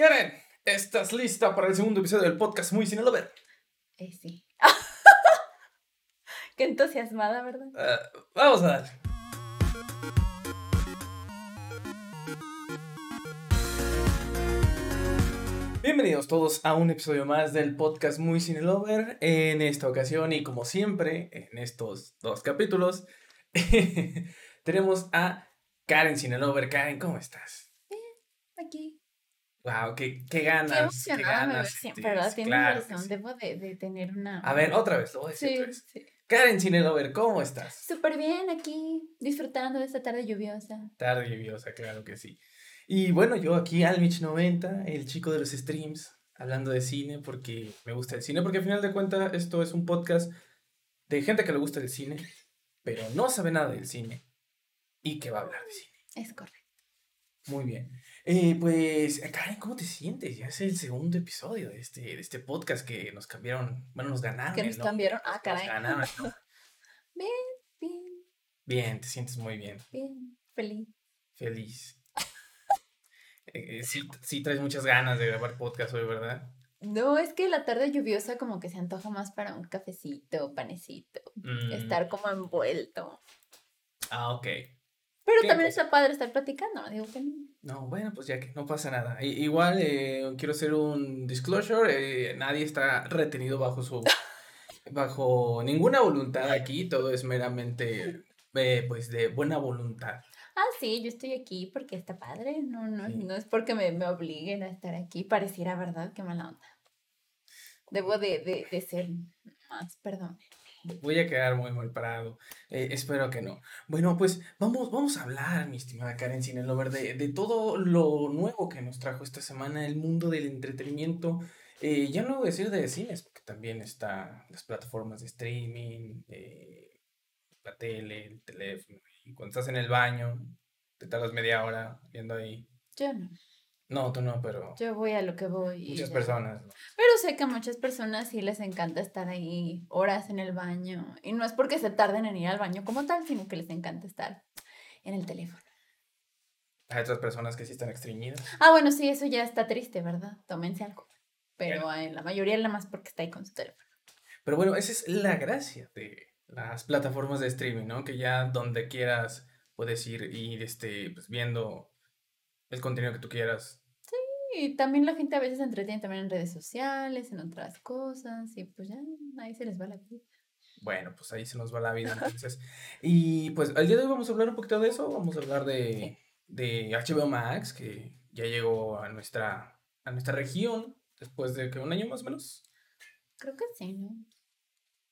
Karen, ¿estás lista para el segundo episodio del podcast Muy Cine Lover? Eh, sí. Qué entusiasmada, ¿verdad? Uh, vamos a darle. Bienvenidos todos a un episodio más del podcast Muy Cine Lover. En esta ocasión y como siempre, en estos dos capítulos, tenemos a Karen Cine Lover. Karen, ¿cómo estás? Bien, aquí. Wow, qué, qué ganas. Qué ganas siempre, tienes, ¿verdad? Tienes claro razón, sí. debo de, de tener una... A ver, otra vez, lo voy a decir Sí, otra vez. sí. Karen Cine Lover, ¿cómo estás? Súper bien aquí, disfrutando de esta tarde lluviosa. Tarde lluviosa, claro que sí. Y bueno, yo aquí, Almich90, el chico de los streams, hablando de cine porque me gusta el cine, porque al final de cuentas esto es un podcast de gente que le gusta el cine, pero no sabe nada del cine y que va a hablar de cine. Es correcto. Muy bien. Eh, pues, Karen, ¿cómo te sientes? Ya es el segundo episodio de este, de este podcast que nos cambiaron, bueno, nos ganaron. Que nos nombre, cambiaron. Ah, nos caray. ganaron el nombre. Bien, bien, Bien, te sientes muy bien. bien, feliz. Feliz. Eh, eh, sí, sí traes muchas ganas de grabar podcast hoy, ¿verdad? No, es que la tarde lluviosa como que se antoja más para un cafecito, panecito, Mm, estar como envuelto. Ah, ok. Pero ¿Qué también cosa? está padre estar platicando, no digo que no. No, bueno, pues ya que no pasa nada. I- igual eh, quiero hacer un disclosure. eh, nadie está retenido bajo su... bajo ninguna voluntad aquí. Todo es meramente, eh, pues, de buena voluntad. Ah, sí, yo estoy aquí porque está padre. No, no, Sí. no es porque me, me obliguen a estar aquí. Pareciera verdad, qué mala onda. Debo de, de, de ser más, perdón. Voy a quedar muy mal parado. Eh, espero que no. Bueno, pues vamos, vamos a hablar, mi estimada Karen Cinelover, de, de todo lo nuevo que nos trajo esta semana el mundo del entretenimiento. Eh, ya no voy a decir de cines, porque también está las plataformas de streaming, eh, la tele, el teléfono. Y cuando estás en el baño, te tardas media hora viendo ahí. Yo no. No, tú no, pero Yo voy a lo que voy. muchas personas. ¿no? Pero sé que a muchas personas sí les encanta estar ahí horas en el baño. Y no es porque se tarden en ir al baño como tal, sino que les encanta estar en el teléfono. Hay otras personas que sí están extrañidas. Ah, bueno, sí, eso ya está triste, ¿verdad? Tómense algo. Pero en la mayoría nada más porque está ahí con su teléfono. Pero bueno, esa es la gracia de las plataformas de streaming, ¿no? Que ya donde quieras puedes ir y ir este, pues, viendo el contenido que tú quieras. Y también la gente a veces se entretiene también en redes sociales, en otras cosas, y pues ya ahí se les va la vida. Bueno, pues ahí se nos va la vida entonces. Y pues el día de hoy vamos a hablar un poquito de eso. Vamos a hablar de, de HBO Max, que ya llegó a nuestra, a nuestra región después de que un año más o menos. Creo que sí, ¿no?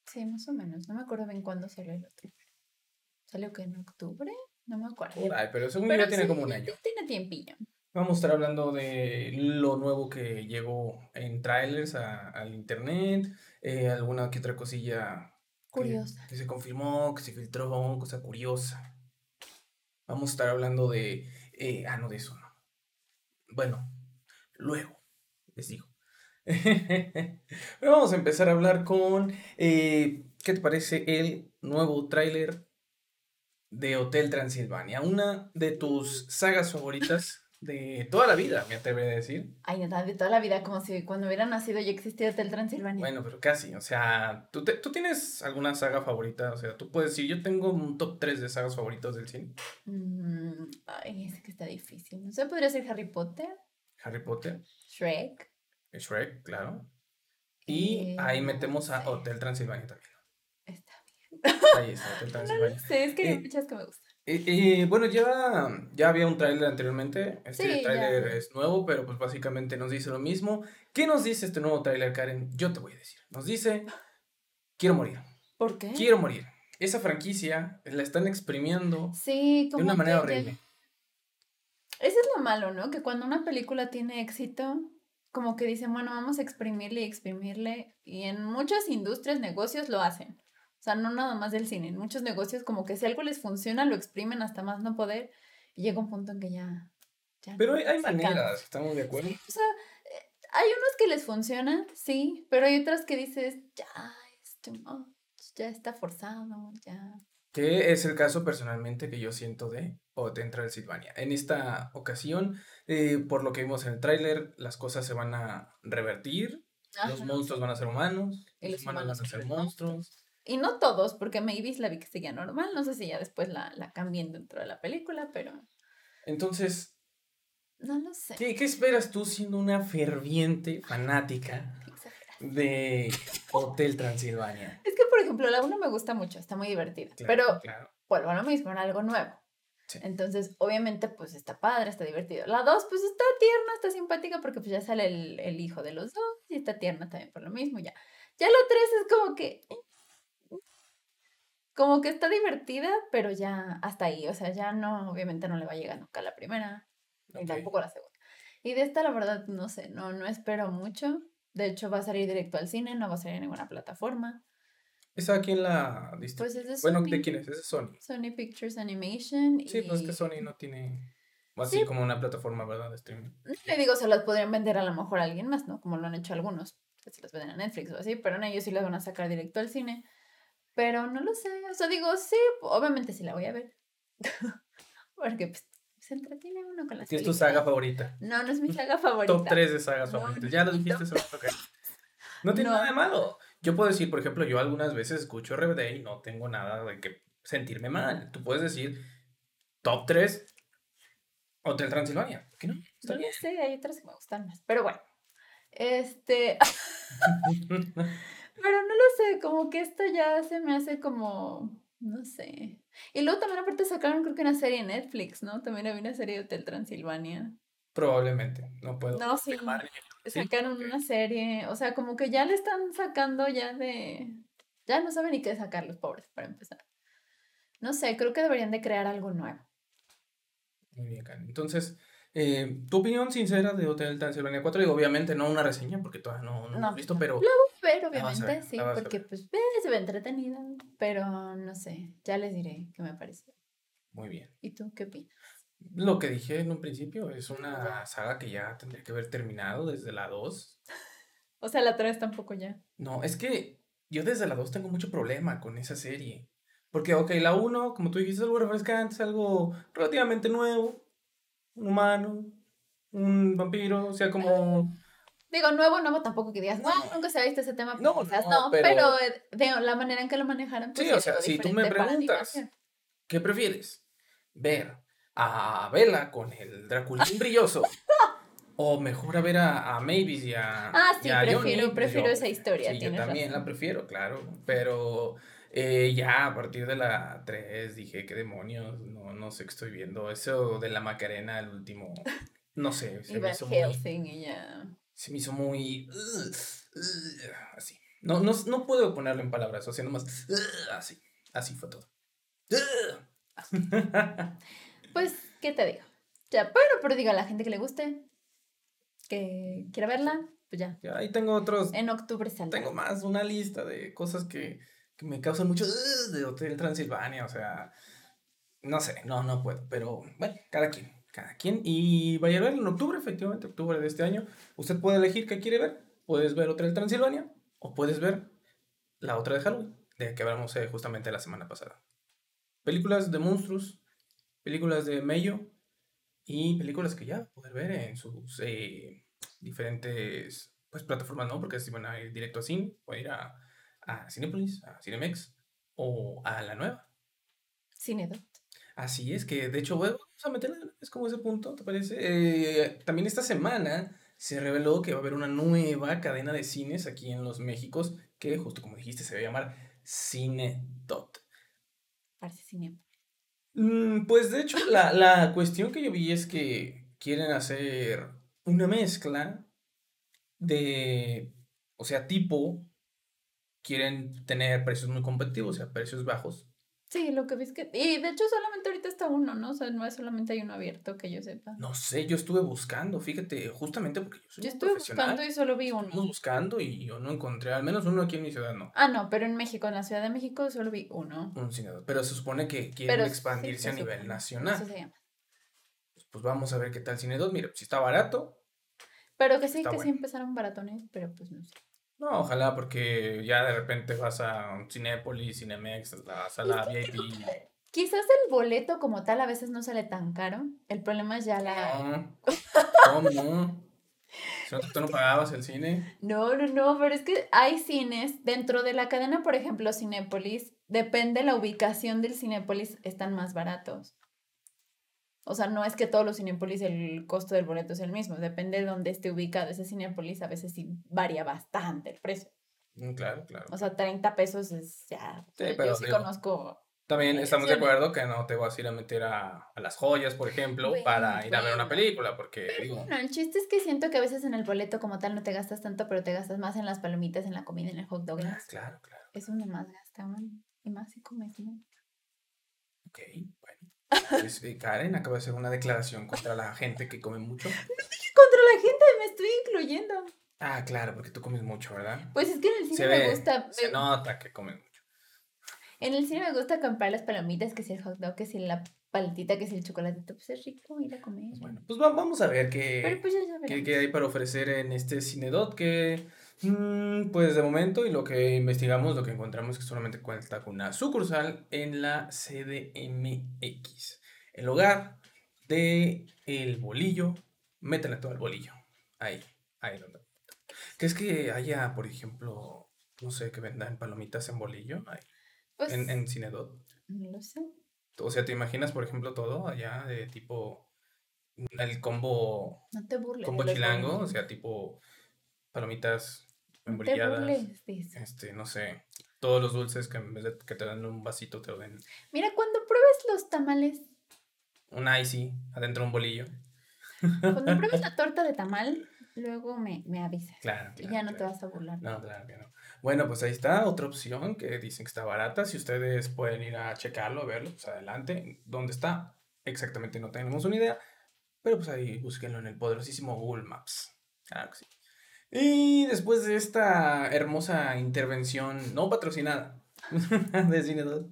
Sí, más o menos. No me acuerdo bien cuándo salió el otro. ¿Salió que en octubre? No me acuerdo. Ahí, pero según Pero ya tiene sí, como un año. Tiene tiempillo. Vamos a estar hablando de lo nuevo que llegó en trailers a- al internet, eh, alguna que otra cosilla que- Curiosa. Que, se confirmó, que se filtró, cosa curiosa. Vamos a estar hablando de... eh, ah, no, de eso no. Bueno, luego, les digo. Pero vamos a empezar a hablar con... eh, ¿Qué te parece el nuevo tráiler de Hotel Transilvania? Una de tus sagas favoritas de toda la vida, me atrevería a decir. Ay, de toda la vida, como si cuando hubiera nacido ya existía Hotel Transilvania. Bueno, pero casi, o sea, ¿tú, te- ¿tú tienes alguna saga favorita? O sea, tú puedes decir, yo tengo un top 3 de sagas favoritas del cine. Mm, ay, es que está difícil. No sé, podría ser Harry Potter, Harry Potter, Shrek. Shrek, claro. Y eh, ahí metemos a Hotel Transilvania también. Está Ahí está, Hotel bien. Transilvania. Sí, es que hay Eh, muchas que me gustan. Eh, eh, bueno, ya, ya había un tráiler anteriormente. Este Sí, tráiler es nuevo, pero pues básicamente nos dice lo mismo. ¿Qué nos dice este nuevo tráiler, Karen? Yo te voy a decir. Nos dice, quiero morir, ¿Por qué? quiero morir. Esa franquicia la están exprimiendo Sí, de una manera que horrible. Eso es lo malo, ¿no? Que cuando una película tiene éxito, como que dicen, bueno, vamos a exprimirle y exprimirle. Y en muchas industrias, negocios lo hacen. O sea, no nada más del cine. En muchos negocios, como que si algo les funciona, lo exprimen hasta más no poder. Y llega un punto en que ya. ya Pero no, hay, hay maneras. ¿estamos de acuerdo? O sea, hay unos que les funcionan, sí, pero hay otras que dices, ya, es too much, ya está forzado, ya. Que es el caso personalmente que yo siento de Hotel Transilvania. En esta ocasión, eh, por lo que vimos en el tráiler, las cosas se van a revertir. Los Ajá. monstruos van a ser humanos. Y los los humanos humanos van a ser los monstruos. Y no todos, porque Mavis la vi que seguía normal. No sé si ya después la, la cambien dentro de la película, pero Entonces, no lo sé. ¿qué, qué esperas tú siendo una ferviente fanática de Hotel Transilvania? Es que, por ejemplo, la 1 me gusta mucho, está muy divertida. Claro, pero claro. vuelvo a lo mismo, era algo nuevo. Sí. Entonces, obviamente, pues está padre, está divertido. La 2, pues está tierna, está simpática porque pues ya sale el, el hijo de los dos y está tierna también por lo mismo, ya. Ya la 3 es como que... Como que está divertida, pero ya hasta ahí. O sea, ya no, obviamente no le va a llegar nunca la primera, ni Ok. tampoco la segunda. Y de esta, la verdad, no sé, no, no espero mucho. De hecho, va a salir directo al cine, no va a salir en ninguna plataforma. ¿Esa quién la diste? Pues es de bueno, Sony. ¿de quién es? Es de Sony. Sony Pictures Animation. Sí, pues es que Sony no tiene así Sí. como una plataforma, ¿verdad? De streaming. Le digo, se las podrían vender a lo mejor a alguien más, ¿no? Como lo han hecho algunos, que se las venden a Netflix o así, pero en ellos sí las van a sacar directo al cine. Pero no lo sé, o sea, digo, sí, obviamente sí la voy a ver. Porque pues, se entretiene uno con las ¿Qué es tu saga favorita? No, no es mi saga favorita. Top 3 de sagas No, favoritas. Ya lo no. dijiste, solo ok. No tiene No. nada de malo. Yo puedo decir, por ejemplo, yo algunas veces escucho RBD y no tengo nada de que sentirme mal. Tú puedes decir top 3 Hotel Transilvania. ¿Por qué no? Está No bien. sé, hay otras que me gustan más. Pero bueno, este... Pero no lo sé, como que esto ya se me hace como, no sé. Y luego también aparte sacaron creo que una serie en Netflix, ¿no? También había una serie de Hotel Transilvania. Probablemente. No puedo. No, sí. Sacaron una serie, o sea, como que ya le están sacando ya de... Ya no saben ni qué sacar los pobres, para empezar. No sé, creo que deberían de crear algo nuevo. Muy bien, Karen. Entonces, eh, tu opinión sincera de Hotel Transilvania 4, digo, obviamente no una reseña porque todavía no, no, No, hemos visto, pero Pero La a obviamente ver, sí, porque pues ve, se ve entretenida, pero no sé, ya les diré qué me pareció. muy bien. ¿Y tú qué opinas? Lo que dije en un principio es una saga que ya tendría que haber terminado desde la 2. O sea, la 3 tampoco ya. No, es que yo desde la 2 tengo mucho problema con esa serie. Porque, ok, la 1, como tú dijiste, es algo refrescante, es algo relativamente nuevo. Un humano, un vampiro, o sea, como... Digo, nuevo, nuevo tampoco que digas, no, No. nunca se ha visto ese tema, No, quizás no, no, pero- pero, de la manera en que lo manejaron, pues Sí, o sea, si tú me preguntas. ¿Qué prefieres? ¿Ver a Bella con el Draculín brilloso? ¿O mejor a ver a, a Mavis y a. Ah, sí, a prefiero- Johnny? Prefiero yo esa historia, Sí, yo también razón. la prefiero, claro. Pero eh, ya a partir de la 3 dije, ¿qué demonios? No, no sé qué estoy viendo. Eso de la Macarena, el último. No sé, se Y me hizo muy. Y ya. Se me hizo muy. uh, uh, así. No, no, no puedo ponerlo en palabras, o sea, nomás. uh, así. Así fue todo. Pues, ¿qué te digo? Ya, bueno, pero digo a la gente que le guste, que quiera verla, pues ya. Ya, ahí tengo otros. En octubre saldrá. Tengo más, una lista de cosas que, que me causan mucho de Hotel Transilvania, o sea, no sé, no, no puedo, pero bueno, cada quien, cada quien. Y vaya a ver en octubre, efectivamente, octubre de este año, usted puede elegir qué quiere ver. Puedes ver Hotel Transilvania o puedes ver la otra de Halloween, de que hablamos eh, justamente la semana pasada. Películas de monstruos, películas de Mello y películas que ya poder ver en sus eh, diferentes pues, plataformas, ¿no? Porque si van a ir directo a cine, a ir a, a Cinepolis, a Cinemex o a la nueva. Cinedot. Así es, que de hecho, bueno, vamos a meterle es como ese punto, ¿te parece? Eh, también esta semana se reveló que va a haber una nueva cadena de cines aquí en los Méxicos que, justo como dijiste, se va a llamar Cinedot. Parece cine. Mm, Pues de hecho, la, la cuestión que yo vi es que quieren hacer una mezcla de, o sea, tipo, quieren tener precios muy competitivos, o sea, precios bajos. Sí, lo que ves que... Y de hecho solamente ahorita está uno, ¿no? O sea, no es solamente hay uno abierto que yo sepa. No sé, yo estuve buscando, fíjate, justamente porque yo soy yo estuve buscando y solo vi Estuvimos uno. buscando y yo no encontré, al menos uno aquí en mi ciudad no. Ah, no, pero en México, en la Ciudad de México, solo vi uno. Un Cinedot. Pero se supone que quieren Pero sí, expandirse se a nivel supone. nacional. Eso se llama. Pues vamos a ver qué tal Cinedot. Mira, si está barato, Pero que sí, que sí bueno. empezaron baratones, pero pues no sé. No, ojalá, porque ya de repente vas a un Cinépolis, Cinemex, la sala VIP. Quizás el boleto como tal a veces no sale tan caro. El problema es ya la... ¿Cómo no? Si no, ¿Tú no pagabas el cine? No, no, no, pero es que hay cines dentro de la cadena, por ejemplo, Cinépolis, depende la ubicación del Cinépolis, están más baratos. O sea, no es que todos los Cinépolis el costo del boleto es el mismo, depende de dónde esté ubicado ese Cinépolis, a veces sí varía bastante el precio. Mm, Claro, claro. O sea, 30 pesos es ya. Sí, yo pero sí digo, conozco. También estamos de acuerdo que no te vas a ir a meter a, a las joyas, por ejemplo, Bueno, para ir a ver una bueno. película, porque digo, Bueno, el chiste es que siento que a veces en el boleto como tal no te gastas tanto, pero te gastas más en las palomitas, en la comida, en el hot dog. ah, claro, claro. Es donde más gastaban. Y más si comes mucho. Ok, bueno. Pues, eh, Karen acaba de hacer una declaración contra la gente que come mucho. Contra la gente me estoy incluyendo. Ah, claro, porque tú comes mucho, ¿verdad? Pues es que en el cine Se me ve, gusta. se me- nota que comes mucho. En el cine me gusta comprar las palomitas, que si el hot dog, que si la paletita, que si el chocolatito. Pues es rico ir a comer. Bueno, pues va- vamos a ver Pero qué, pues qué, qué hay para ofrecer en este Cinedot que, mm, pues de momento, y lo que investigamos, lo que encontramos es que solamente cuenta con una sucursal en la CDMX. El hogar de el bolillo. Métele todo el bolillo. Ahí, ahí donde. Que es que haya, por ejemplo, no sé, que vendan palomitas en bolillo ahí, Pues, en, en Cinedot. no lo sé. O sea, ¿te imaginas, por ejemplo, todo allá de tipo el combo No te burles. combo chilango? O sea, tipo palomitas Eso. Este, no sé, todos los dulces que en vez de que te dan un vasito te lo den Mira, cuando pruebes los tamales, un icy adentro de un bolillo. cuando pruebes la torta de tamal, luego me, me avisas. Claro, Y ya no te vas a burlar. No, claro que no. Bueno, pues ahí está otra opción que dicen que está barata. Si ustedes pueden ir a checarlo, a verlo, pues adelante. ¿Dónde está? Exactamente no tenemos una idea. Pero pues ahí búsquenlo en el poderosísimo Google Maps. Claro que sí. Y después de esta hermosa intervención no patrocinada de Cine 2,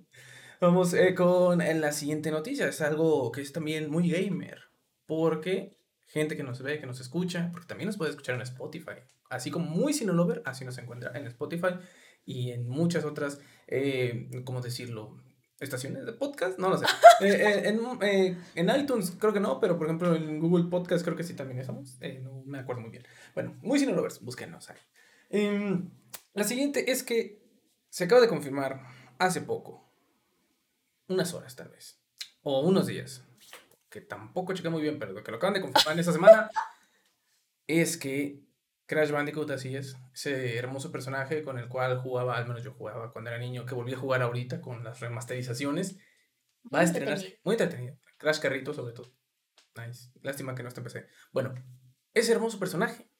vamos eh, con eh, la siguiente noticia. Es algo que es también muy gamer. Porque gente que nos ve, que nos escucha, porque también nos puede escuchar en Spotify. Así como muy Cinolover, así nos encuentra en Spotify y en muchas otras, eh, ¿cómo decirlo? Estaciones de podcast, no lo sé. Eh, eh, en, eh, en iTunes creo que no, pero por ejemplo en Google Podcast creo que sí también estamos. Eh, no me acuerdo muy bien. Bueno, muy Cinelovers, búsquenos ahí. Em, la siguiente es que se acaba de confirmar hace poco, unas horas tal vez, o unos días, que tampoco chequé muy bien, pero lo que lo acaban de confirmar en esta semana es que Crash Bandicoot, así es, ese hermoso personaje con el cual jugaba, al menos yo jugaba cuando era niño, que volví a jugar ahorita con las remasterizaciones, va a Muy estrenarse. Muy entretenido. Crash Carrito, sobre todo. Nice. Lástima que no está en PC. Bueno, ese hermoso personaje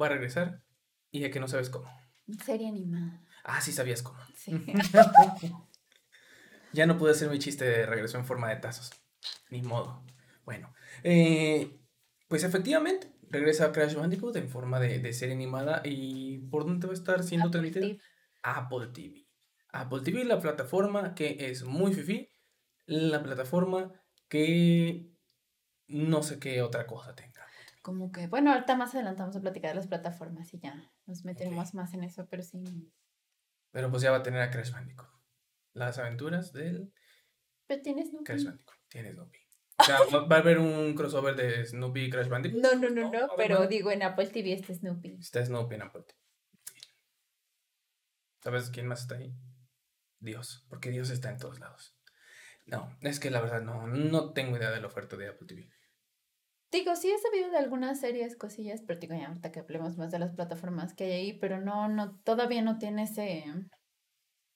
va a regresar y ya que no sabes cómo. Serie animada. Ah, sí sabías cómo. Sí. Ya no pude hacer mi chiste de regreso en forma de tazos. Ni modo. Bueno, eh, pues efectivamente, regresa Crash Bandicoot en forma de, de serie animada. ¿Y por dónde va a estar siendo Apple transmitida? TV. Apple TV. Apple TV, la plataforma que es muy fifi, la plataforma que no sé qué otra cosa tenga. Como que, bueno, ahorita más adelante vamos a platicar de las plataformas y ya nos meteremos más en eso, pero sí. Pero pues ya va a tener a Crash Bandicoot. Las aventuras del Pero tienes. Crash Bandicoot. Tiene Snoopy. O sea, va a haber un crossover de Snoopy y Crash Bandicoot. No, no, no, No, no, pero digo en Apple TV este Snoopy. Está Snoopy en Apple TV. ¿Sabes quién más está ahí? Dios, porque Dios está en todos lados. No, es que la verdad no, no tengo idea de la oferta de Apple TV. Digo, sí he sabido de algunas series, cosillas, pero digo, ya ahorita que hablemos más de las plataformas que hay ahí, pero no, no, todavía no tiene ese,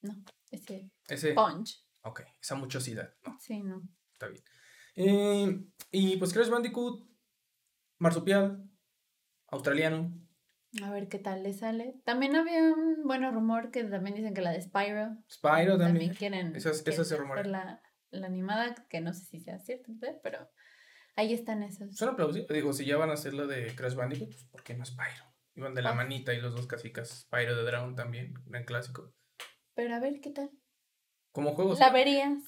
no, ese Ese, punch. ok, esa muchosidad, no, Sí, no. está bien. Eh, y pues Crash Bandicoot, marsupial, australiano. A ver qué tal le sale. También había un bueno rumor que también dicen que la de Spyro. Spyro también. quieren, Esas- quieren esas se rumorean. hacer la, la animada, que no sé si sea cierto, ¿verdad? pero ahí están esos. Suena plausible. Digo, si ya van a hacer lo de Crash Bandicoot, pues ¿por qué no Spyro? Iban de la Ah. manita y los dos casicas. Spyro de Drown también, gran clásico. Pero a ver qué tal. Como juegos. ¿La verías?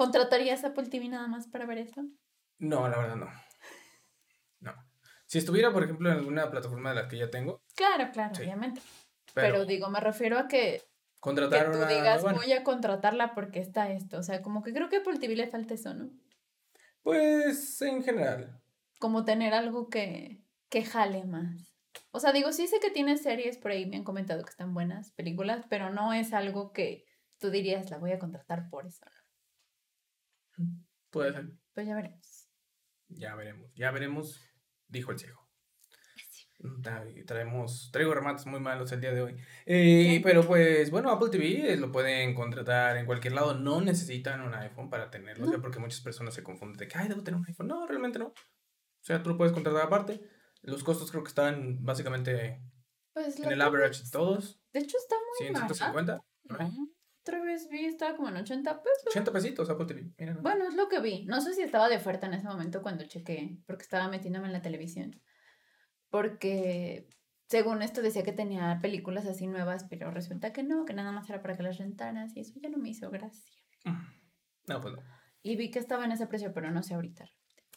¿Contratarías Apple TV nada más para ver eso? No, la verdad no. No. Si estuviera, por ejemplo, en alguna plataforma de las que ya tengo, Claro, claro, Sí. obviamente. Pero, digo, me refiero a que, contratar que tú una- digas, bueno, voy a contratarla porque está esto. O sea, como que creo que a Apple TV le falta eso, ¿no? Pues en general. Como tener algo que, que jale más. O sea, digo, sí sé que tiene series por ahí, me han comentado que están buenas películas, pero no es algo que tú dirías, la voy a contratar por eso. ¿No? Puede ser. Pues ya veremos. Ya veremos. Ya veremos, dijo el ciego. Tra- Traemos, traigo remates muy malos el día de hoy. Eh, pero pues bueno, Apple TV eh, lo pueden contratar en cualquier lado. No necesitan un iPhone para tenerlo. O sea, No. porque muchas personas se confunden de que, ay, debo tener un iPhone. No, realmente no. O sea, tú lo puedes contratar aparte. Los costos creo que están básicamente Pues en el average otra de todos. De hecho, está muy 100, barata. 150. por ahí. Otra vez vi, estaba como en 80 pesos. 80 pesitos Apple TV. Mira, ¿no? Bueno, es lo que vi. No sé si estaba de oferta en ese momento cuando chequé, porque estaba metiéndome en la televisión. Porque según esto decía que tenía películas así nuevas, pero resulta que no, que nada más era para que las rentaras y eso ya no me hizo gracia. No, pues no. Y vi que estaba en ese precio, pero no sé ahorita.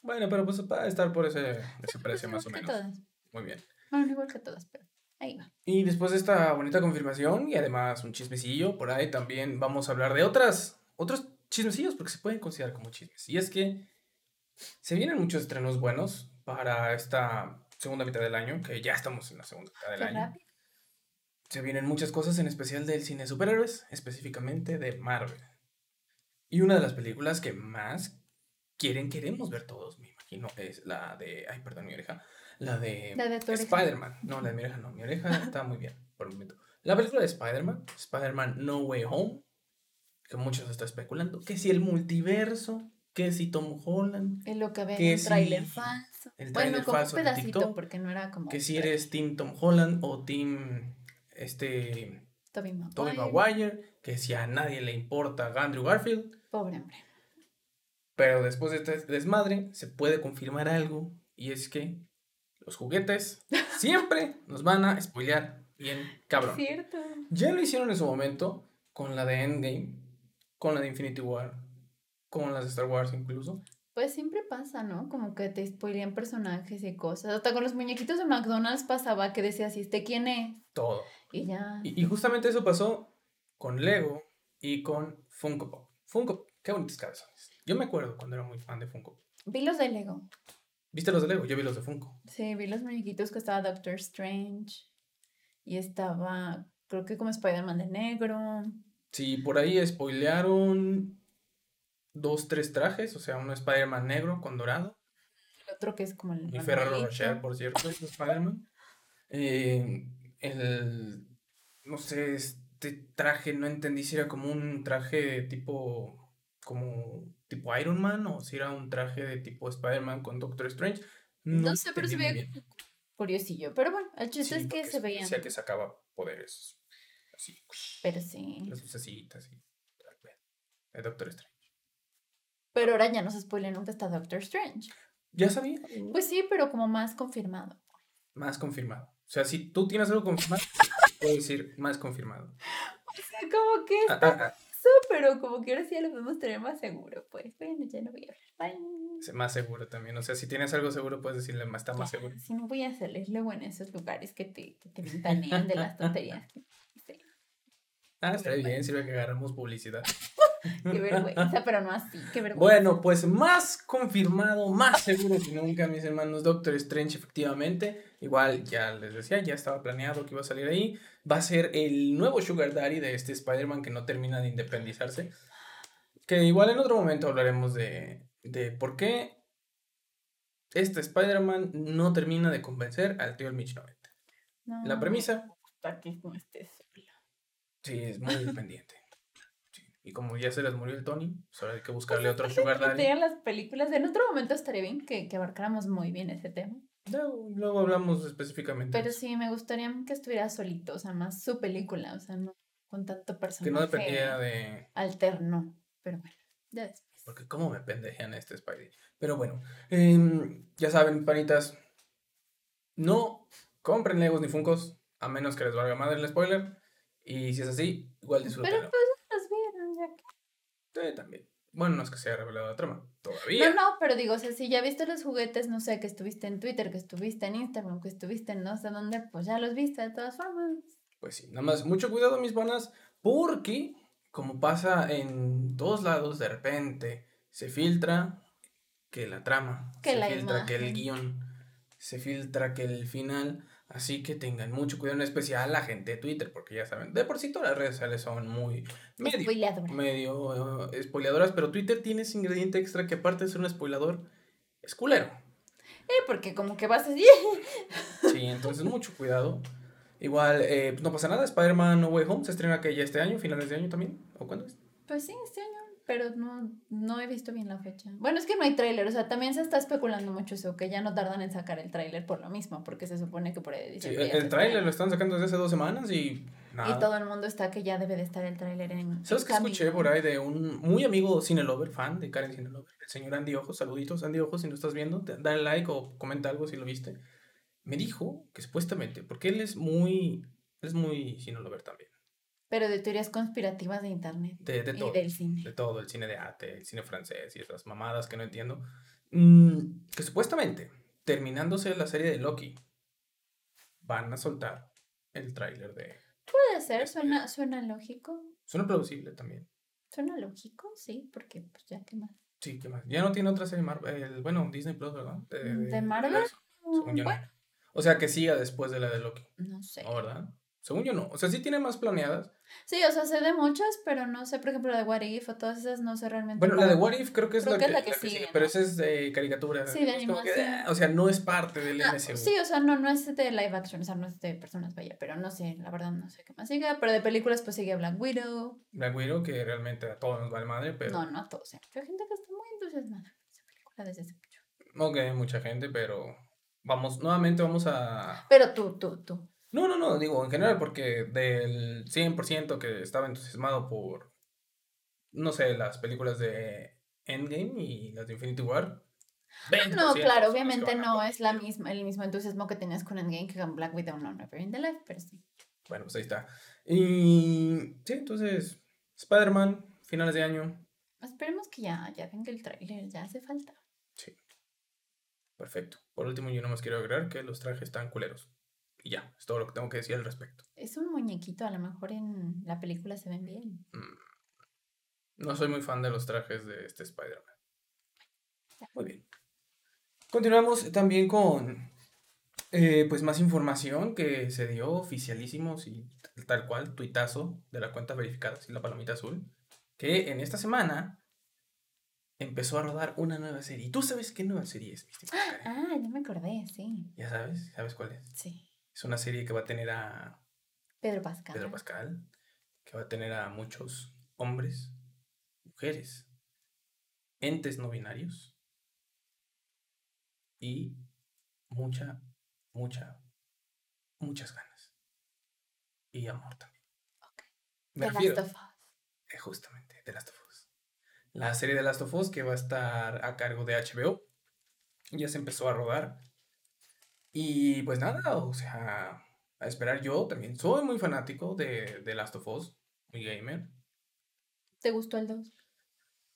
Bueno, pero pues va a estar por ese, ese precio Pues más o menos. todas. Muy bien. Bueno, igual que todas, pero ahí va. Y después de esta bonita confirmación y además un chismecillo, por ahí también vamos a hablar de otras, otros chismecillos porque se pueden considerar como chismes. Y es que se vienen muchos estrenos buenos para esta segunda mitad del año, que ya estamos en la segunda mitad del Qué año. rápido. Se vienen muchas cosas, en especial del cine de superhéroes, específicamente de Marvel. Y una de las películas que más quieren, queremos ver todos, me imagino, es la de, ay, perdón, mi oreja, la de... La de. Spider-Man. No, la de mi oreja no. Mi oreja está muy bien por el momento. La película de Spider-Man, Spider-Man No Way Home, que muchos están especulando, que si el multiverso, que si Tom Holland, Es lo que ve Que en un tráiler falso. el Bueno, como falso de pedacito, TikTok, porque no era como. que si eres Team Tom Holland o Team este, Tobey Maguire. Tobey Maguire, que si a nadie le importa Andrew Garfield, Pobre hombre. pero después de este desmadre se puede confirmar algo y es que los juguetes siempre nos van a spoilear bien cabrón. Cierto. Ya lo hicieron en su momento con la de Endgame, con la de Infinity War, con las de Star Wars incluso. Pues siempre pasa, ¿no? Como que te spoilean personajes y cosas. Hasta con los muñequitos de McDonald's pasaba que decías, ¿y este quién es? Todo. Y ya. Y, y justamente eso pasó con Lego y con Funko Pop. Funko Pop, qué bonitos cabezones. Yo me acuerdo cuando era muy fan de Funko. Vi los de Lego. ¿Viste los de Lego? Yo vi los de Funko. Sí, vi los muñequitos que estaba Doctor Strange. Y estaba, creo que como Spider-Man de negro. Sí, por ahí spoilearon dos, tres trajes, o sea, uno Spider-Man negro con dorado. El otro que es como el. Y Ferrero. Rocher, por cierto, es de Spider-Man. Eh, el, no sé, este traje, no entendí si era como un traje tipo, como tipo Iron Man o si era un traje de tipo Spider-Man con Doctor Strange. No, sé, pero se veía curiosillo. Pero bueno, el chiste Sí, es que se veían. Decía que sacaba poderes así, Pero sí. las lucecitas y de Doctor Strange. Pero ahora ya no se spoiler nunca está Doctor Strange. Ya sabía. Pues sí, pero como más confirmado. Más confirmado. O sea, si tú tienes algo confirmado, puedo decir más confirmado. O sea, como que Ah, está ah, ah, pero como que ahora sí ya lo podemos tener más seguro. Pues bueno, ya no voy a hablar. Bye. más seguro también. O sea, si tienes algo seguro, puedes decirle más, está más Ya, seguro. Si no voy a salir luego en esos lugares que te, que te ventanean de las tonterías. que dijiste. Ah, está bien, sirve que agarramos publicidad. Qué vergüenza, pero no así. Qué vergüenza. Bueno, pues más confirmado, más seguro que nunca, mis hermanos. Doctor Strange, efectivamente. Igual, ya les decía, ya estaba planeado que iba a salir ahí. Va a ser el nuevo Sugar Daddy de este Spider-Man que no termina de independizarse. Que igual en otro momento hablaremos de, de por qué este Spider-Man no termina de convencer al tío Mitch 90. No, La premisa, que no estés sola. sí, es muy dependiente. Y como ya se les murió el Tony, pues ahora hay que buscarle otro Que Sugar Daddy. las películas. En otro momento estaría bien que, que abarcáramos muy bien ese tema. Luego, luego hablamos específicamente. Pero sí, me gustaría que estuviera solito, o sea, más su película, o sea, no con tanto Que personaje no dependiera de. alterno. Pero bueno, ya después. Porque cómo me pendejean este Spidey. Pero bueno, em, ya saben, panitas. No compren Legos ni Funkos. A menos que les valga madre el spoiler. Y si es así, igual Pero disfrútenlo. pues ya las vieron, ya también. Bueno, no es que se haya revelado la trama. Todavía. No, no, pero digo, o sea, si ya viste los juguetes, no sé, que estuviste en Twitter, que estuviste en Instagram, que estuviste en no sé dónde, pues ya los viste de todas formas. Pues sí, nada más, mucho cuidado, mis panas, porque, como pasa en todos lados, de repente se filtra que la trama, Que se la filtra que el guion, se filtra que el final. Así que tengan mucho cuidado, en especial la gente de Twitter, porque ya saben, de por sí todas las redes sociales son muy medio, Spoileadoras. medio eh, pero Twitter tiene ese ingrediente extra que aparte de ser un spoilador, es culero. Eh, porque como que vas así. Sí, entonces mucho cuidado. Igual, eh, pues no pasa nada, Spider-Man No Way Home se estrena que ya este año, finales de año también, ¿o cuándo es? Pues sí, este año, pero no, no he visto bien la fecha. Bueno, es que no hay tráiler, o sea, también se está especulando mucho eso, que ya no tardan en sacar el tráiler por lo mismo, porque se supone que por ahí Sí, el, el tráiler lo están sacando desde hace dos semanas y nada. Y todo el mundo está que ya debe de estar el tráiler en ¿Sabes qué escuché por ahí de un muy amigo cinelover, fan de Karen Cinelover, el señor Andy Ojos, saluditos Andy Ojos, si no estás viendo, dale like o comenta algo si lo viste. Me dijo que supuestamente, porque él es muy, es muy cinelover también, Pero de teorías conspirativas de internet de, de y todo. del cine. de todo, el cine de arte, el cine francés y esas mamadas que no entiendo. Mm, que supuestamente, terminándose la serie de Loki, van a soltar el tráiler de... Puede ser, suena, suena lógico. Suena plausible también. Suena lógico, sí, porque pues ya qué más. Sí, ¿qué más? Ya no tiene otra serie Marvel, el- bueno, Disney Plus, ¿verdad? ¿De Marvel? universo, según no. Bueno, O sea, que siga después de la de Loki, no sé. ¿no, verdad? Según yo no. O sea, sí tiene más planeadas. Sí, o sea, sé de muchas, pero no sé, por ejemplo, la de What If o todas esas, no sé realmente. Bueno, la de What If creo que es, Creo la, que es la que la que sigue, sigue, ¿no? pero esa es de caricatura. Sí, de como que, animación. ah, o sea, no es parte del Ah, MCU. sí, o sea, no, no es de live action, o sea, no es de personas, vaya, pero no sé, la verdad no sé qué más siga, pero de películas pues sigue Black Widow. Black Widow, que realmente a todos nos vale madre, pero... No, no a todos. Hay gente que está muy entusiasmada con esa película desde hace mucho. Ok, mucha gente, pero vamos, nuevamente vamos a... Pero tú, tú, tú. No, no, no, digo en general porque del 100% que estaba entusiasmado por, no sé, las películas de Endgame y las de Infinity War. 20% No, claro, obviamente a no es la misma, el mismo entusiasmo que tenías con Endgame que con Black Widow, no, Never in the Life, pero sí. Bueno, pues ahí está. Y sí, entonces, Spider-Man, finales de año, Esperemos que ya, ya venga el tráiler, ya hace falta. sí. Perfecto. Por último, yo nomás quiero agregar que los trajes están culeros. Y ya, es todo lo que tengo que decir al respecto. Es un muñequito, a lo mejor en la película se ven bien. Mm, No soy muy fan de los trajes de este Spider-Man. Muy bien. Continuamos también con eh, pues más información que se dio oficialísimos y tal cual, tuitazo de la cuenta verificada, y la palomita azul, que en esta semana empezó a rodar una nueva serie. ¿Y tú sabes qué nueva serie es? Ah, ya me acordé, sí. ¿Ya sabes? ¿Sabes cuál es? Sí. Es una serie que va a tener a Pedro Pascal. Pedro Pascal, que va a tener a muchos hombres, mujeres, entes no binarios y mucha, mucha, muchas ganas. Y amor también. Me The refiero, Last of Us. eh, justamente, de Last of Us. La serie de Last of Us que va a estar a cargo de HBO. Ya se empezó a rodar. Y pues nada, o sea, a esperar yo también. Soy muy fanático de, de Last of Us, muy gamer. ¿Te gustó el 2?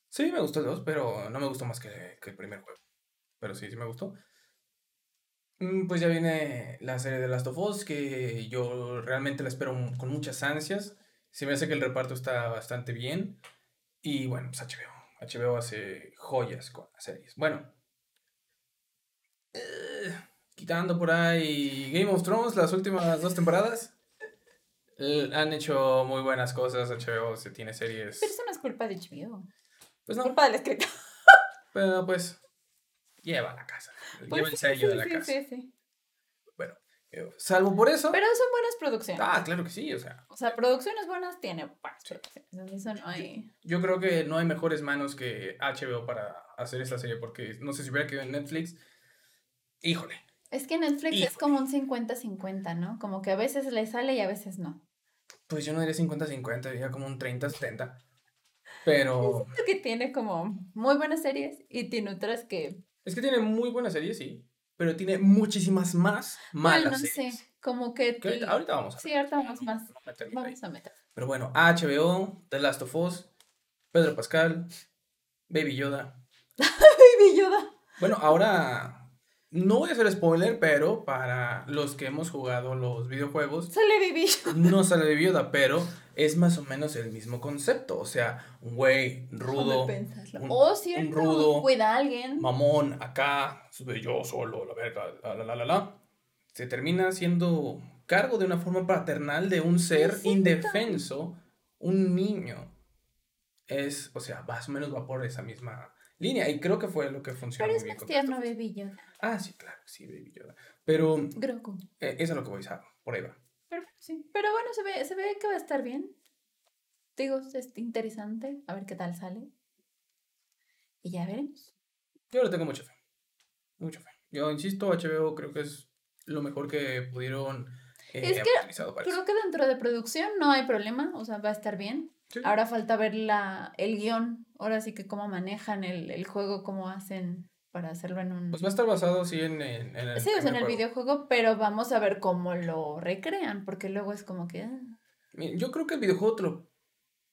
Sí, me gustó el 2, pero no me gustó más que, que el primer juego. Pero sí, sí me gustó. Mm, Pues ya viene la serie de Last of Us, que yo realmente la espero con muchas ansias. Se me hace que el reparto está bastante bien. Y bueno, pues HBO. HBO hace joyas con las series. Bueno. eh, quitando por ahí Game of Thrones, las últimas dos temporadas. han hecho muy buenas cosas. HBO se tiene series. Pero eso no es culpa de HBO. Pues Es no, culpa del escritor. pero pues lleva a la casa. lleva el Pues sí, sello de la sí, casa. sí, sí. Bueno, eh, salvo por eso. Pero son buenas producciones. Ah, claro que sí, o sea, O sea, producciones buenas tiene buenas producciones. Eso no hay. yo creo que no hay mejores manos que HBO para hacer esta serie, porque no sé si hubiera quedado en Netflix. Híjole, Es que Netflix es Híjole. como un 50-50, ¿no? Como que a veces le sale y a veces no. pues yo no diría 50-50, diría como un 30-70. Pero Siento que tiene como muy buenas series y tiene otras que. es que tiene muy buenas series, sí, pero tiene muchísimas más malas Bueno, series. sí. Como que. Que ahorita, ahorita vamos a Sí, ahorita vamos no- más. no. Vamos a meter. Pero bueno, HBO, The Last of Us, Pedro Pascal, Baby Yoda. Baby Yoda. Bueno, ahora No voy a hacer spoiler, pero para los que hemos jugado los videojuegos. Sale Baby No sale de viuda, pero es más o menos el mismo concepto. O sea, un güey rudo. Un, oh, cierto. Un rudo. Cuida a alguien. Mamón, acá. Yo solo, la verga, la la la la la. Se termina siendo cargo de una forma paternal de un ser indefenso, un niño. Es, o sea, más o menos va por esa misma línea. Y creo que fue lo que funcionó Pero es más tierno Baby Yoda. Ah, sí, claro, sí, Baby Yoda. Pero. Grogu. Eh, eso es lo que voy a decir. Por ahí va. Pero, sí. Pero bueno, se ve, se ve que va a estar bien. Digo, es interesante. A ver qué tal sale. Y ya veremos. Yo le tengo mucha fe. Mucha fe. Yo insisto, HBO creo que es lo mejor que pudieron. Eh, es que creo que dentro de producción no hay problema. O sea, va a estar bien. Ahora falta ver la, el guion, ahora sí que cómo manejan el, el, juego, cómo hacen para hacerlo en un... Pues va a estar basado, sí, en, en, el, sí, en, el, videojuego, pero vamos a ver cómo lo recrean, porque luego es como que... Ah. Yo creo que el videojuego te lo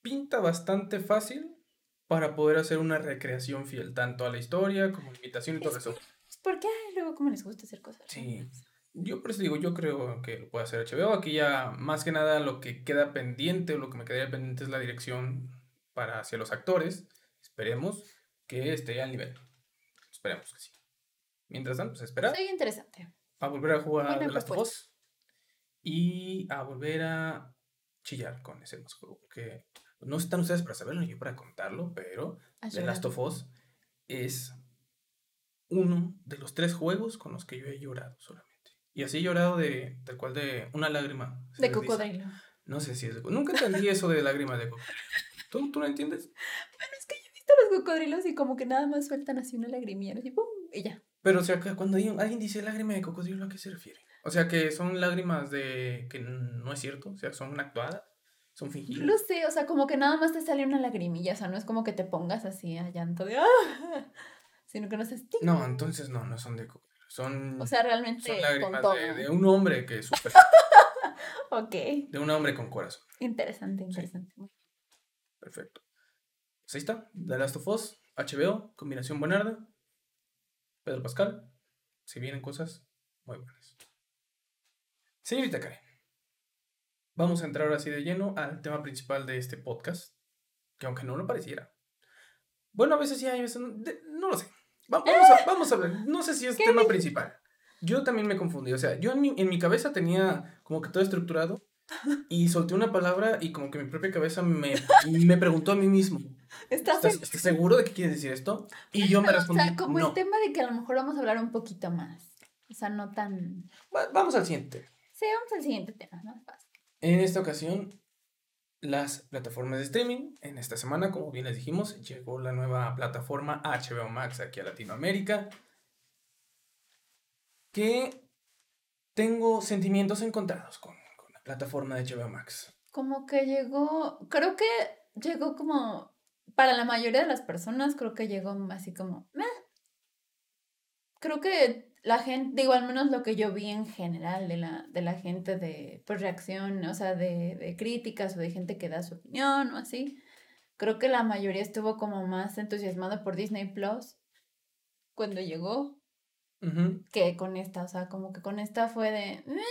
pinta bastante fácil para poder hacer una recreación fiel, tanto a la historia como a la imitación y todo eso. Es porque luego como les gusta hacer cosas. Sí. Yo por eso digo, yo creo que lo puede hacer HBO. Aquí ya más que nada lo que queda pendiente o lo que me quedaría pendiente es la dirección para hacia los actores. Esperemos que esté al nivel. Esperemos que sí. Mientras tanto, pues esperar. Soy interesante. A volver a jugar The Last of Us. Y a volver a chillar con ese más juego. Porque no están ustedes para saberlo ni yo para contarlo, pero The Last of Us es uno de los tres juegos con los que yo he llorado solamente. Y así he llorado de, tal cual, de una lágrima. De cocodrilo. No sé si es de Nunca entendí eso de lágrima de cocodrilo. ¿Tú, ¿Tú no entiendes? Bueno, es que yo he visto los cocodrilos y como que nada más sueltan así una lagrimilla, así ¡pum! y ya. Pero, o sea, cuando alguien dice lágrima de cocodrilo, ¿a qué se refiere? O sea, que son lágrimas de que no es cierto, o sea, son actuadas, son fingidas. Lo sé, o sea, como que nada más te sale una lagrimilla, o sea, no es como que te pongas así a llanto de ¡ah! Sino que no se No, entonces no, no son de cocodrilo. Son, o sea, realmente son lágrimas de, un hombre que sufre. ok. De un hombre con corazón. Interesante, interesante. Perfecto. Pues ahí está. The Last of Us, HBO, combinación buenarda. Pedro Pascal. Si vienen cosas muy buenas. Señorita Karen. Vamos a entrar así de lleno al tema principal de este podcast. Que aunque no lo pareciera. Bueno, a veces sí hay, veces no lo sé. Vamos a, vamos a ver, no sé si es tema principal. Yo también me confundí, o sea, yo en mi, en mi cabeza tenía como que todo estructurado y solté una palabra y como que mi propia cabeza me, me preguntó a mí mismo. ¿Estás, seguro de que quieres decir esto? Y yo me respondí, o sea, como el tema de que a lo mejor vamos a hablar un poquito más. O sea, no tan... vamos al siguiente. Sí, vamos al siguiente tema, más fácil. En esta ocasión las plataformas de streaming. En esta semana, como bien les dijimos, llegó la nueva plataforma HBO Max aquí a Latinoamérica. Que tengo sentimientos encontrados con, la plataforma de HBO Max. Como que llegó, creo que llegó como, para la mayoría de las personas, creo que llegó así como, creo que la gente, digo, al menos lo que yo vi en general de la, de la gente de pues, reacción, o sea, de, de críticas o de gente que da su opinión o así, creo que la mayoría estuvo como más entusiasmada por Disney Plus cuando llegó que con esta, o sea, como que con esta fue de... Eh".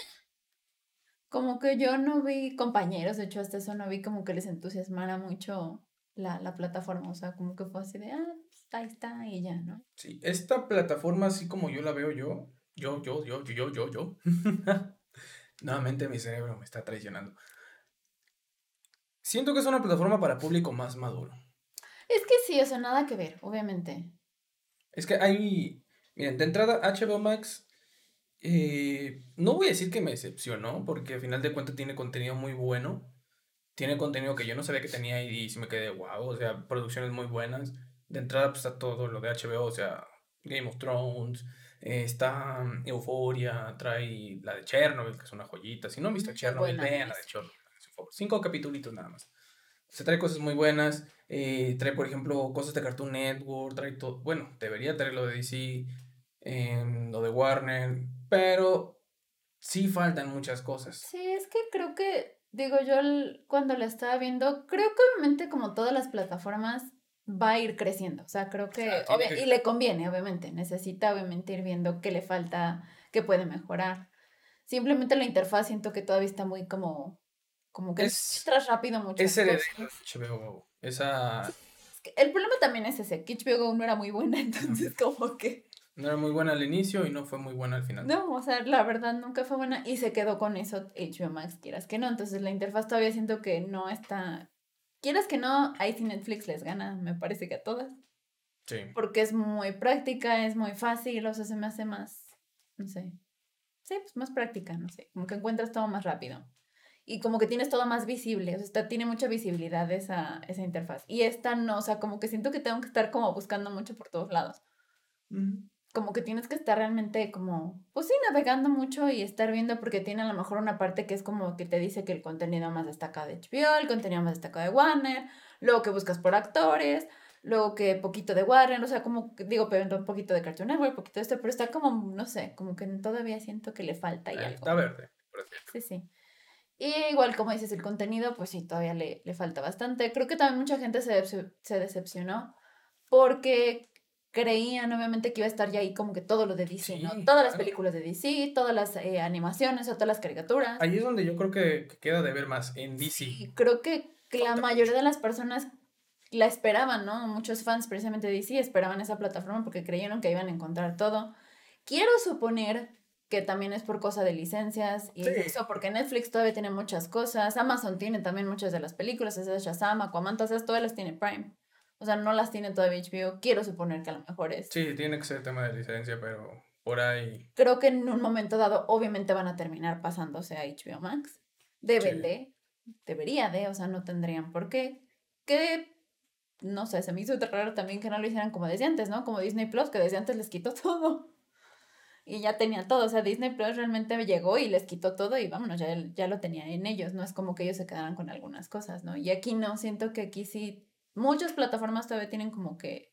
Como que yo no vi compañeros, de hecho hasta eso no vi como que les entusiasmara mucho la, la plataforma, o sea, como que fue así de, ah, ahí está y ya, ¿no? Sí, esta plataforma, así como yo la veo yo, yo, yo, yo, yo, yo, yo, Nuevamente mi cerebro me está traicionando. Siento que es una plataforma para público más maduro. Es que sí, o sea, nada que ver, obviamente. Es que hay. Miren, de entrada, HBO Max. Eh, no voy a decir que me decepcionó, porque al final de cuentas tiene contenido muy bueno. Tiene contenido que yo no sabía que tenía y, y me quedé wow, o sea, producciones muy buenas de entrada pues, está todo lo de HBO, o sea, Game of Thrones, eh, está mm, Euphoria, trae la de Chernobyl, que es una joyita. Si no han visto Chernobyl, vean la de Chernobyl. Cinco capítulos nada más. Se trae cosas muy buenas. Eh, trae, por ejemplo, cosas de Cartoon Network. Trae todo. Bueno, debería traer lo de DC, em, lo de Warner. Pero sí faltan muchas cosas. Sí, es que creo que, digo yo, cuando la estaba viendo, creo que obviamente como todas las plataformas va a ir creciendo. O sea, creo que, y le conviene, obviamente. Necesita, obviamente, ir viendo qué le falta, qué puede mejorar. Simplemente la interfaz siento que todavía está muy como, como que es, tras rápido mucho. Es HBO Esa... el problema también es ese, que HBO no era muy buena, entonces como que... No era muy buena al inicio y no fue muy buena al final. No, o sea, la verdad nunca fue buena y se quedó con eso HBO Max, quieras que no. Entonces la interfaz todavía siento que no está quieras que no, ahí sí Netflix les gana, me parece que a todas. Sí. Porque es muy práctica, es muy fácil, o sea, se me hace más, no sé. Sí, pues más práctica, no sé. Como que encuentras todo más rápido. Y como que tienes todo más visible, o sea, está, tiene mucha visibilidad esa, esa interfaz. Y esta no, o sea, como que siento que tengo que estar como buscando mucho por todos lados como que tienes que estar realmente como, pues sí, navegando mucho y estar viendo porque tiene a lo mejor una parte que es como que te dice que el contenido más destacado de HBO, el contenido más destacado de Warner, luego que buscas por actores, luego que poquito de Warner, o sea, como digo, pero un poquito de Cartoon Network, poquito de esto, pero está como, no sé, como que todavía siento que le falta y algo. Está verde, Sí, sí. Y igual, como dices, el contenido, pues sí, todavía le, le falta bastante. Creo que también mucha gente se, se decepcionó porque creían obviamente que iba a estar ya ahí como que todo lo de DC, ¿no? Todas las películas de DC, todas las eh, animaciones o todas las caricaturas. Ahí es donde yo creo que, queda de ver más, en DC. Sí, creo que, la mayoría de las personas la esperaban, ¿no? Muchos fans precisamente de DC esperaban esa plataforma porque creyeron que iban a encontrar todo. Quiero suponer que también es por cosa de licencias y eso porque Netflix todavía tiene muchas cosas, Amazon tiene también muchas de las películas, esas Shazam, Aquaman, todas todas las tiene Prime. O sea, no las tiene todavía HBO. Quiero suponer que a lo mejor es. Sí, tiene que ser tema de licencia, pero por ahí. Creo que en un momento dado, obviamente van a terminar pasándose a HBO Max. Deben de. Debería de, o sea, no tendrían por qué. Que, no sé, se me hizo raro también que no lo hicieran como desde antes, ¿no? Como Disney Plus, que desde antes les quitó todo. Y ya tenía todo, o sea, Disney Plus realmente llegó y les quitó todo y vámonos, ya, ya lo tenía en ellos, no es como que ellos se quedaran con algunas cosas, ¿no? Y aquí no, siento que aquí sí muchas plataformas todavía tienen como que.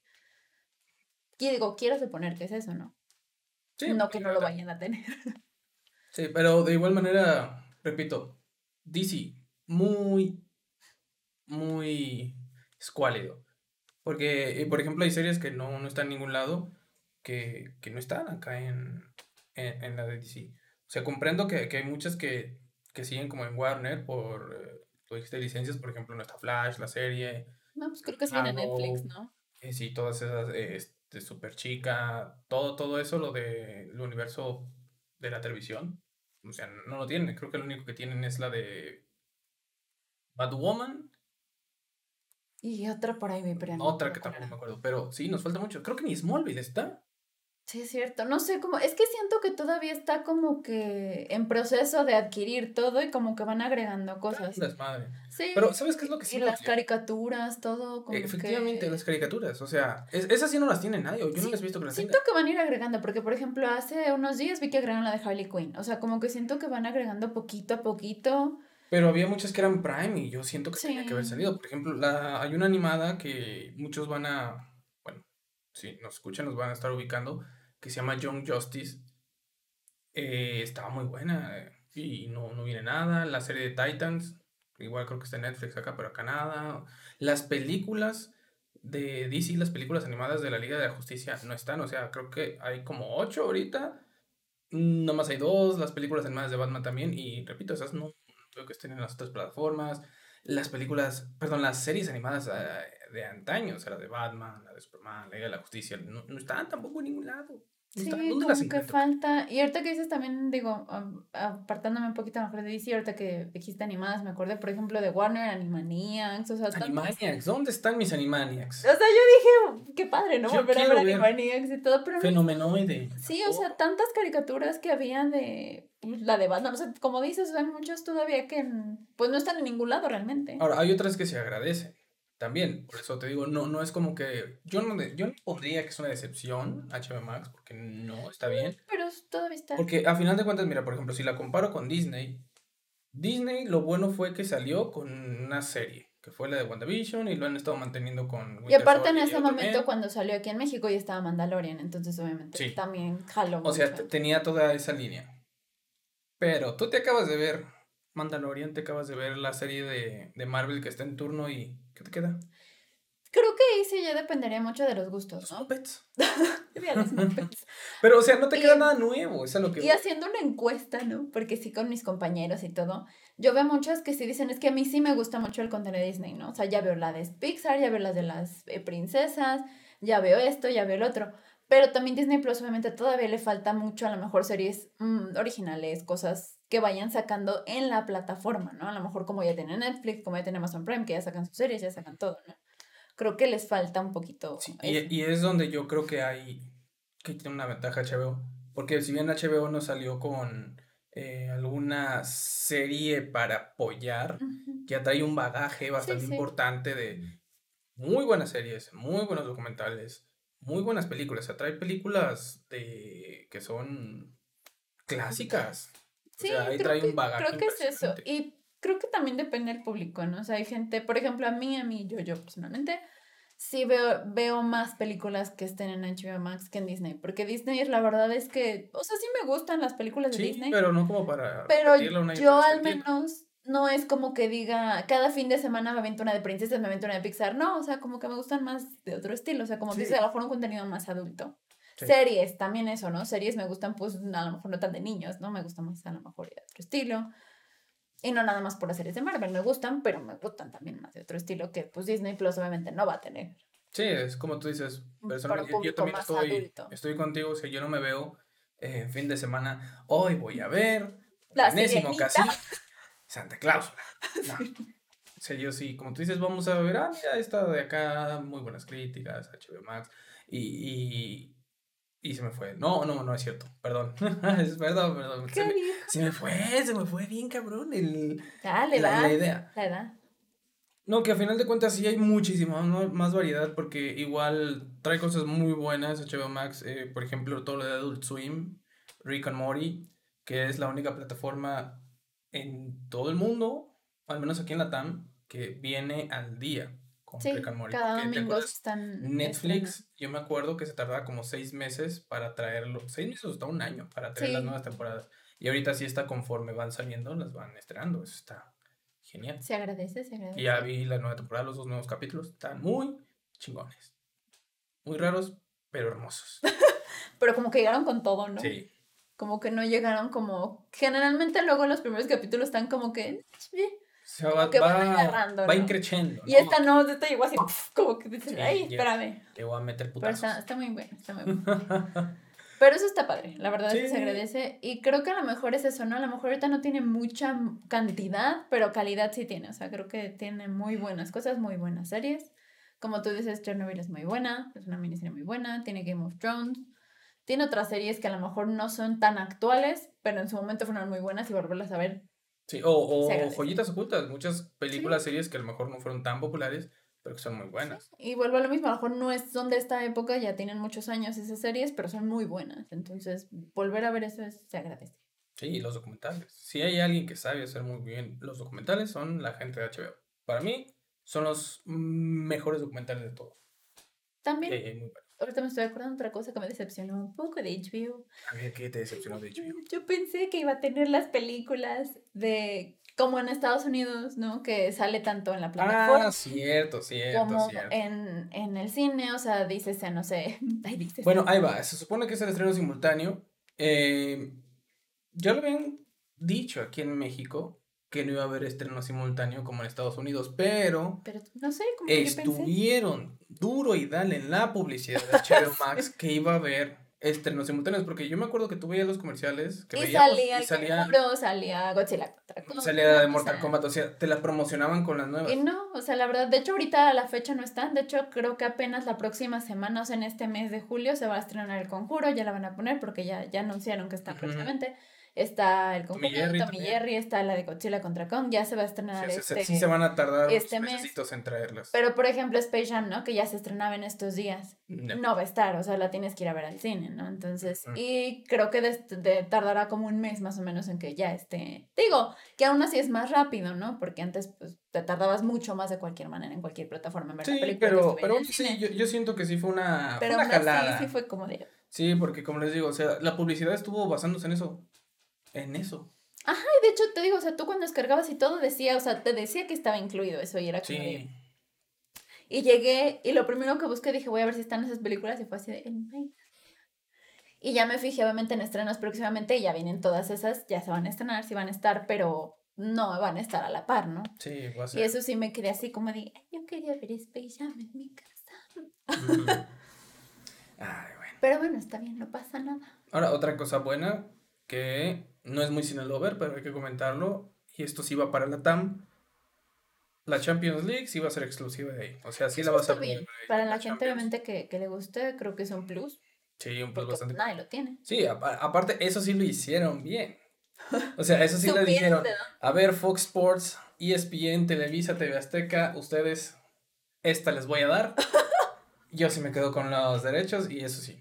Y digo, quiero suponer que es eso, ¿no? Sí, no que no lo vayan a tener. Sí, pero de igual manera, repito, DC, muy, muy escuálido. Porque, eh, por ejemplo, hay series que no, no están en ningún lado que, que no están acá en, en, en, la de DC. O sea, comprendo que, que hay muchas que, que, siguen como en Warner por, eh, licencias, por ejemplo, no está Flash, la serie, no, pues creo que sí en Netflix, ¿no? Eh, sí, todas esas, este, Super Chica, todo, todo eso, lo del universo de la televisión. O sea, no lo tienen. Creo que lo único que tienen es la de Batwoman. Y otra por ahí, pero Otra que tampoco me acuerdo. Pero sí, nos falta mucho. Creo que ni Smallville está. Sí, es cierto. No sé cómo. Es que siento que todavía está como que en proceso de adquirir todo y como que van agregando cosas. Sí. Pero, ¿sabes qué es lo que sí? Y las caricaturas, todo. Como Efectivamente, las caricaturas. O sea, esas sí no las tiene nadie. Yo no las he visto que las Siento que van a ir agregando, porque por ejemplo, hace unos días vi que agregaron la de Harley Quinn. O sea, como que siento que van agregando poquito a poquito. Pero había muchas que eran Prime y yo siento que tenía que haber salido. Por ejemplo, la, hay una animada que muchos van a. Si nos escuchan, nos van a estar ubicando que se llama Young Justice. Eh, estaba muy buena eh, y no, no viene nada. La serie de Titans, igual creo que está en Netflix acá, pero acá nada. Las películas de DC, las películas animadas de la Liga de la Justicia no están. O sea, creo que hay como ocho ahorita. Nomás hay dos. Las películas animadas de Batman también. Y repito, esas no creo que estén en las otras plataformas. Las películas, perdón, las series animadas eh, de antaño, o sea, la de Batman, la de Superman, la de la Justicia, no, no están tampoco en ningún lado. Sí, como que falta. Y ahorita que dices también, digo, apartándome un poquito mejor de DC, ahorita que dijiste animadas, me acordé, por ejemplo, de Warner, Animaniacs, o sea... Animaniacs, ¿dónde están mis Animaniacs? O sea, yo dije, qué padre, ¿no? Volver a ver Animaniacs y todo, pero... Fenomenoide. Sí, o sea, tantas caricaturas que había de... Pues, la de Batman, o sea, como dices, hay muchas todavía que pues no están en ningún lado realmente. Ahora, hay otras que se agradecen también, por eso te digo, no, no es como que. Yo no, yo no pondría que es una decepción HBO Max, porque no está bien. Pero todavía está. Porque a final de cuentas, mira, por ejemplo, si la comparo con Disney, Disney lo bueno fue que salió con una serie, que fue la de WandaVision, y lo han estado manteniendo con. y aparte en ese momento, cuando salió aquí en México, ya estaba Mandalorian, entonces obviamente también jaló. O sea, tenía toda esa línea. Pero tú te acabas de ver Mandalorian, te acabas de ver la serie de, de Marvel que está en turno y ¿qué te queda? Creo que ahí sí ya dependería mucho de los gustos, ¿no? Muppets. Pero, o sea, no te Y- queda nada nuevo, eso es lo que... Y haciendo una encuesta, ¿no? Porque sí con mis compañeros y todo, yo veo muchos que sí dicen, es que a mí sí me gusta mucho el contenido de Disney, ¿no? O sea, ya veo la de Pixar, ya veo las de las eh, princesas, ya veo esto, ya veo el otro. Pero también Disney Plus obviamente todavía le falta mucho, a lo mejor series mm, originales, cosas que vayan sacando en la plataforma, ¿no? A lo mejor como ya tiene Netflix, como ya tiene Amazon Prime, que ya sacan sus series, ya sacan todo, ¿no? Creo que les falta un poquito. Sí, y, y es donde yo creo que hay que tiene una ventaja HBO. Porque si bien HBO no salió con eh, alguna serie para apoyar, Ujú. ya trae un bagaje bastante sí. importante de muy buenas series, muy buenos documentales, muy buenas películas. O sea, trae películas de que son clásicas. O Sí, sea, ahí creo trae que, un bagaje creo que es eso. Y creo que también depende del público, ¿no? O sea, hay gente, por ejemplo, a mí, a mí, yo, yo personalmente, sí veo, veo más películas que estén en HBO Max que en Disney. Porque Disney, la verdad es que, o sea, sí me gustan las películas de Sí, Disney. pero no como para Pero una yo al menos no es como que diga, cada fin de semana me avento una de princesas, me avento una de Pixar. No, o sea, como que me gustan más de otro estilo. O sea, como Sí. que a lo mejor un contenido más adulto. Sí. Series, también eso, ¿no? Series me gustan, pues, a lo mejor no tan de niños, ¿no? Me gustan más a lo mejor de otro estilo. Y no nada más por las series de Marvel, me gustan, pero me gustan también más de otro estilo que, pues, Disney Plus obviamente no va a tener. Sí, es como tú dices, personalmente, yo, yo también estoy, adulto. estoy contigo, o sea, yo no me veo eh, fin de semana, hoy voy a ver, La Sirenita. ocasión, Santa Claus. No. O sea, yo sí, como tú dices, vamos a ver, ah, mira, esta de acá, muy buenas críticas, HBO Max, y, y, y se me fue. No, no, no es cierto, perdón, es perdón, perdón, se ¿Qué me, dijo? se me fue, se me fue bien cabrón el, Dale, la, da. la idea. La edad. No, que a final de cuentas sí hay muchísima ma- más variedad porque igual trae cosas muy buenas HBO Max, eh, por ejemplo todo lo de Adult Swim, Rick and Morty, que es la única plataforma en todo el mundo, al menos aquí en la TAM, que viene al día con Sí, Rick and Morty. cada porque, ¿te domingo están. Netflix, yo me acuerdo que se tardaba como seis meses para traerlo, seis meses hasta un año para traer las nuevas temporadas. Y ahorita sí está conforme van saliendo, las van estrenando, eso está genial. Se agradece, se agradece. Y ya vi la nueva temporada, los dos nuevos capítulos. Están muy chingones. Muy raros, pero hermosos. Pero como que llegaron con todo, ¿no? Sí. Como que no llegaron como. Generalmente luego los primeros capítulos están como que. "Eh". O sea, va, que van va, agarrando, va ¿no? increciendo. Y esta no, esta llegó así, como que dices, Sí, ay, espérame. Te voy a meter Pero putazos. está, está muy bueno, está muy bueno. Pero eso está padre, la verdad es que se Sí. agradece. Y creo que a lo mejor es eso, ¿no? A lo mejor ahorita no tiene mucha cantidad, pero calidad sí tiene. O sea, creo que tiene muy buenas cosas, muy buenas series. Como tú dices, Chernobyl es muy buena, es una miniserie muy buena. Tiene Game of Thrones. Tiene otras series que a lo mejor no son tan actuales, pero en su momento fueron muy buenas y volverlas a ver. Sí, o, o joyitas ocultas. Muchas películas, series que a lo mejor no fueron tan populares, pero que son muy buenas. Y vuelvo a lo mismo, a lo mejor no es, son de esta época, ya tienen muchos años esas series, pero son muy buenas. Entonces, volver a ver eso es- se agradece. Sí, y los documentales. Si hay alguien que sabe hacer muy bien los documentales, son la gente de HBO. Para mí, son los mm, mejores documentales de todo. También, hay- hay muy buenos. Ahorita me estoy acordando de otra cosa que me decepcionó un poco de HBO. A ver, ¿qué te decepcionó de HBO? Yo pensé que iba a tener las películas de como en Estados Unidos, ¿no? Que sale tanto en la plataforma Ah, cierto, cierto, como cierto. en, en el cine, o sea, dices, no sé, ahí dices. Bueno, ahí va. Se supone que es el estreno simultáneo. Eh, ya lo habían dicho aquí en México que no iba a haber estreno simultáneo como en Estados Unidos, pero pero no sé, que pensé. estuvieron duro y dale en la publicidad de HBO Max que iba a haber estrenos simultáneos, porque yo me acuerdo que tú veías los comerciales que Y veíamos salía y el salía, salía Godzilla contra Kong, salía de Mortal Kombat, o sea, te la promocionaban con las nuevas. Y no, o sea, la verdad, de hecho ahorita a la fecha no están, de hecho creo que apenas la próxima semana, o sea, en este mes de julio se va a estrenar el Conjuro, ya la van a poner porque ya, ya anunciaron que está Ujú. próximamente. Está el Tommy Conjuro, Jerry Tommy. Jerry, está la de Godzilla contra Kong, ya se va a Sí, estrenar o sea, se- este... sí se van a tardar este mes. en traerlas. Pero por ejemplo Space Jam, ¿no? Que ya se estrenaba en estos días. No. No va a estar, o sea, la tienes que ir a ver al cine, ¿no? Entonces, Ujú. y creo que de, de- tardará como un mes más o menos en que ya esté. Digo, que aún así es más rápido, ¿no? Porque antes, pues, te tardabas mucho más de cualquier manera en cualquier plataforma en ver la Sí, película que pero, pero en el sí, cine. yo, yo siento que sí fue una, fue Pero una aún así jalada. sí fue como de. Sí, porque como les digo, o sea, la publicidad estuvo basándose en eso. En eso. Ay, de hecho, te digo, o sea, tú cuando descargabas y todo decía, o sea, te decía que estaba incluido eso y era como de- Sí. Y llegué y lo primero que busqué dije, voy a ver si están esas películas y fue así de... Y ya me fijé obviamente en estrenos próximamente y ya vienen todas esas, ya se van a estrenar, sí van a estar, pero no van a estar a la par, ¿no? Sí, va a Y eso sí me quedé así como de, "Ay, yo quería ver Space Jam en mi casa. Ujú. Ay, bueno. Pero bueno, está bien, no pasa nada. Ahora, otra cosa buena que no es muy cinelover, pero hay que comentarlo. Y esto sí va para la TAM. La Champions League sí va a ser exclusiva de ahí. O sea, sí la vas a ahí, Para la gente obviamente que, que le guste, creo que es un plus, Sí, un plus bastante. nadie lo tiene. Sí, apa- aparte, eso sí lo hicieron bien. O sea, eso sí le dijeron. A ver, Fox Sports, ESPN, Televisa, TV Azteca, ustedes, esta les voy a dar. Yo sí me quedo con los derechos y eso sí.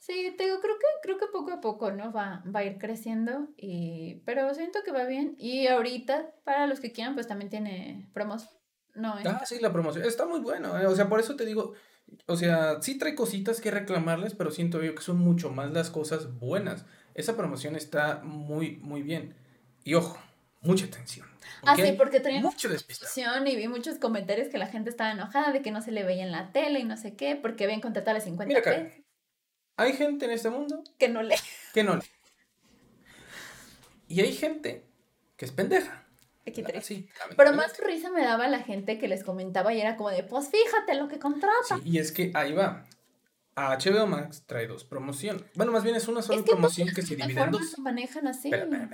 Sí, te digo, creo que, creo que poco a poco, ¿no? Va, va a ir creciendo, y, pero siento que va bien. Y ahorita, para los que quieran, pues también tiene promos. No, es- Ah, sí, la promoción. Está muy bueno. eh, O sea, por eso te digo. O sea, sí trae cositas que reclamarles, pero siento yo que son mucho más las cosas buenas. Esa promoción está muy, muy bien. Y ojo, mucha atención. Ah, sí, porque Mucho despistado. discusión y vi muchos comentarios que la gente estaba enojada de que no se le veía en la tele y no sé qué, porque habían contratado a 50 Mira, Karen. Hay gente en este mundo que no le... que no lee. Y hay gente que es pendeja. Aquí. Sí, Pero más risa me daba la gente que les comentaba y era como de, pues fíjate lo que contrata. Sí, y es que ahí va. A HBO Max trae dos promociones. Bueno, más bien es una sola es que promoción que se divide en dos. manejan así. Espera.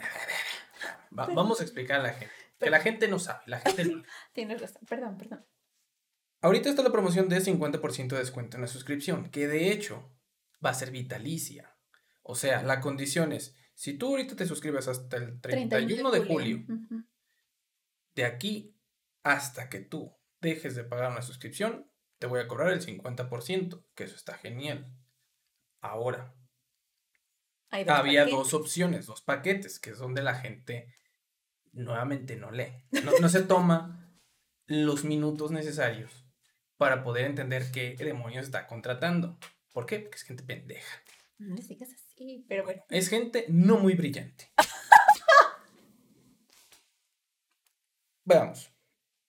Va- Pero- vamos a explicar a la gente. Que pero- la gente no sabe, la gente no. Tienes razón, perdón, perdón. Ahorita está la promoción de 50% de descuento en la suscripción, que de hecho va a ser vitalicia. O sea, la condición es, si tú ahorita te suscribes hasta el 31 de julio, Ujú. de aquí hasta que tú dejes de pagar una suscripción, te voy a cobrar el 50%, que eso está genial. Ahora, dos había paquetes. dos opciones, dos paquetes, que es donde la gente nuevamente no lee. No, no se toma los minutos necesarios para poder entender qué demonios está contratando. ¿Por qué? Porque es gente pendeja. No les digas así, pero bueno. Es gente no muy brillante. Veamos.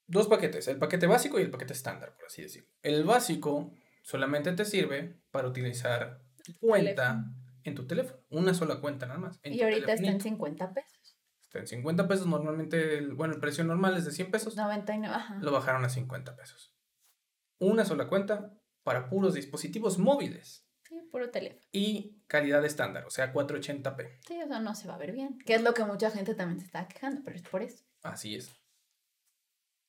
Dos paquetes, el paquete básico y el paquete estándar, por así decirlo. El básico solamente te sirve para utilizar cuenta en tu teléfono. Una sola cuenta nada más. en Y ahorita está en telefonito. 50 pesos. Está en 50 pesos. Normalmente, el, bueno, el precio normal es de 100 pesos. 99, ajá. Lo bajaron a 50 pesos. Una sola cuenta para puros dispositivos móviles. Sí, puro teléfono. Y calidad estándar, o sea, 480p. Sí, o sea, no se va a ver bien. Que es lo que mucha gente también se está quejando, pero es por eso. Así es.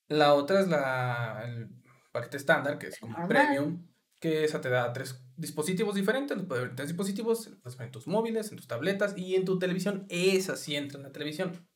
La otra es la, el paquete estándar, que es como Normal. premium, que esa te da tres dispositivos diferentes, los puedes ver en tres dispositivos, los puedes ver en tus móviles, en tus tabletas y en tu televisión. Esa sí entra en la televisión.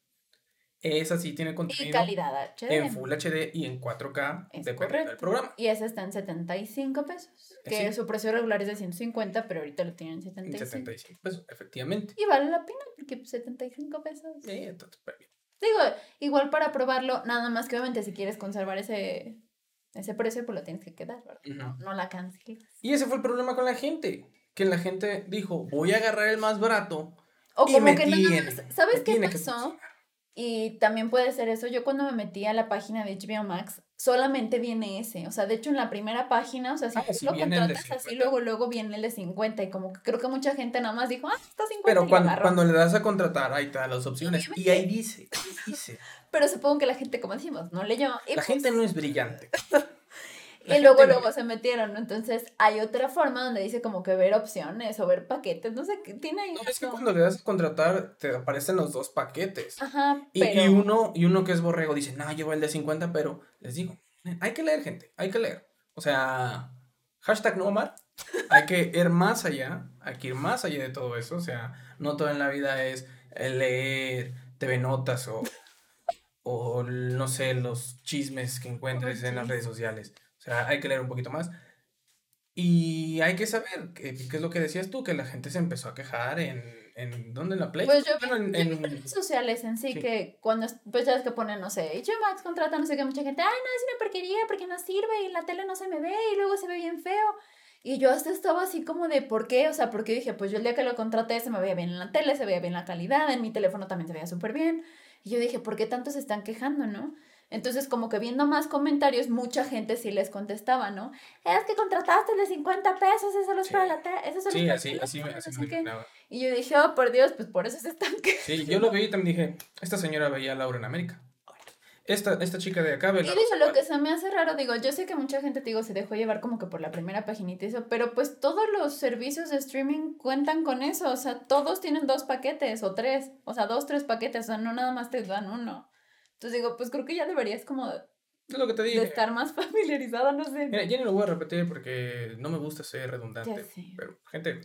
Esa sí tiene Y contenido calidad HD. en Full HD y en 4K, Es dependiendo del programa. Y ese está en 75 pesos. Que Sí. su precio regular es de 150, pero ahorita lo tienen en En 75. 75 pesos, efectivamente. Y vale la pena, porque pues, 75 pesos. Sí, entonces, pues, bien. Digo, igual para probarlo, nada más que obviamente si quieres conservar ese, ese precio, pues lo tienes que quedar, ¿verdad? No, no la canceles. Y ese fue el problema con la gente. Que la gente dijo, voy a agarrar el más barato. O y como me que nada tiene, más, ¿sabes me qué que pasó? funcionar. Y también puede ser eso. Yo cuando me metí a la página de HBO Max, solamente viene ese. O sea, de hecho en la primera página, o sea, si Ah, tú sí, lo contratas así, 50. luego, luego viene el de 50. Y como que creo que mucha gente nada más dijo, ah, está 50 y Pero cuando, cuando le das a contratar, ahí te da las opciones. Y ahí dice, ahí dice. Pero supongo que la gente, como decimos, no leyó. La pues, gente no es brillante. La y luego, no- luego se metieron, ¿no? Entonces hay otra forma donde dice como que ver opciones o ver paquetes, no sé, qué tiene ahí. No, es que cuando le das a contratar, te aparecen los dos paquetes. Ajá, Y, pero... y uno, y uno que es borrego dice, no, yo voy el de 50, pero les digo, hay que leer, gente, hay que leer. O sea, hashtag no Omar, hay que ir más allá, hay que ir más allá de todo eso. O sea, no todo en la vida es leer TV Notas o, o no sé, los chismes que encuentres en las redes sociales. O sea, hay que leer un poquito más. Y hay que saber qué, qué es lo que decías tú, que la gente se empezó a quejar en, en ¿dónde? En la Play. Pues yo Bueno, en- yo en- redes sociales en sí, Sí. que cuando, pues ya es que ponen, no sé, HBO Max contrata, no sé qué, mucha gente, ay, no, es una porquería porque no sirve y la tele no se me ve y luego se ve bien feo. Y yo hasta estaba así como de, ¿por qué? O sea, porque dije, pues yo el día que lo contraté se me veía bien en la tele, se veía bien la calidad, en mi teléfono también se veía súper bien. Y yo dije, ¿por qué tanto se están quejando, no? Entonces, como que viendo más comentarios, mucha gente sí les contestaba, ¿no? Es que contrataste de 50 pesos, eso es para la eso solo Sí, así, así, así no me sé qué". imaginaba. Y yo dije, oh, por Dios, pues por eso se están que... Sí, yo lo vi y también dije, esta señora veía a Laura en América. Esta, esta chica de acá ve Y digo, lo que se me hace raro, digo, yo sé que mucha gente, te digo, se dejó llevar como que por la primera paginita y eso, pero pues todos los servicios de streaming cuentan con eso, o sea, todos tienen dos paquetes o tres, o sea, dos, tres paquetes, o sea, no nada más te dan uno. Entonces digo, pues creo que ya deberías como de Es lo que te dije. estar más familiarizado, no sé. Mira, ya ni lo voy a repetir porque no me gusta ser redundante. Pero, gente,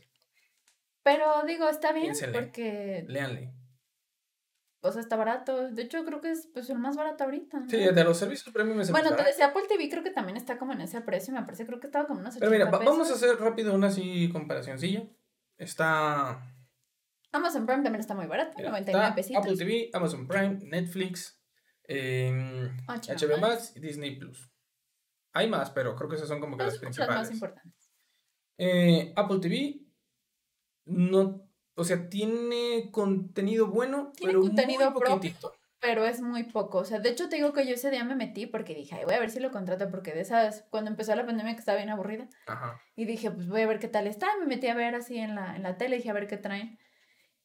Pero digo, está bien Piénsenle. porque, léanle. o sea, está barato. De hecho, creo que es pues el más barato ahorita. ¿no? Sí, de los servicios premium es el Bueno, más te decía Apple TV, creo que también está como en ese precio, me parece, creo que estaba como unos 80 Pero mira, va- vamos a hacer rápido una así comparacioncilla. Está, Amazon Prime también está muy barato, mira, 99 está pesitos. Apple TV, Amazon Prime, Netflix, em, HBO HBO Max. Y Disney Plus. Hay más, pero creo que esas son como que Pues las son las más principales. importantes. Eh, Apple TV no, o sea, tiene contenido bueno, Tiene pero contenido muy propio. poquitito. Pero es muy poco. O sea, de hecho te digo que yo ese día me metí porque dije, ay, voy a ver si lo contrato porque de esas, cuando empezó la pandemia que estaba bien aburrida. Ajá. Y dije, pues voy a ver qué tal está. Y me metí a ver así en la, en la tele, dije, a ver qué traen.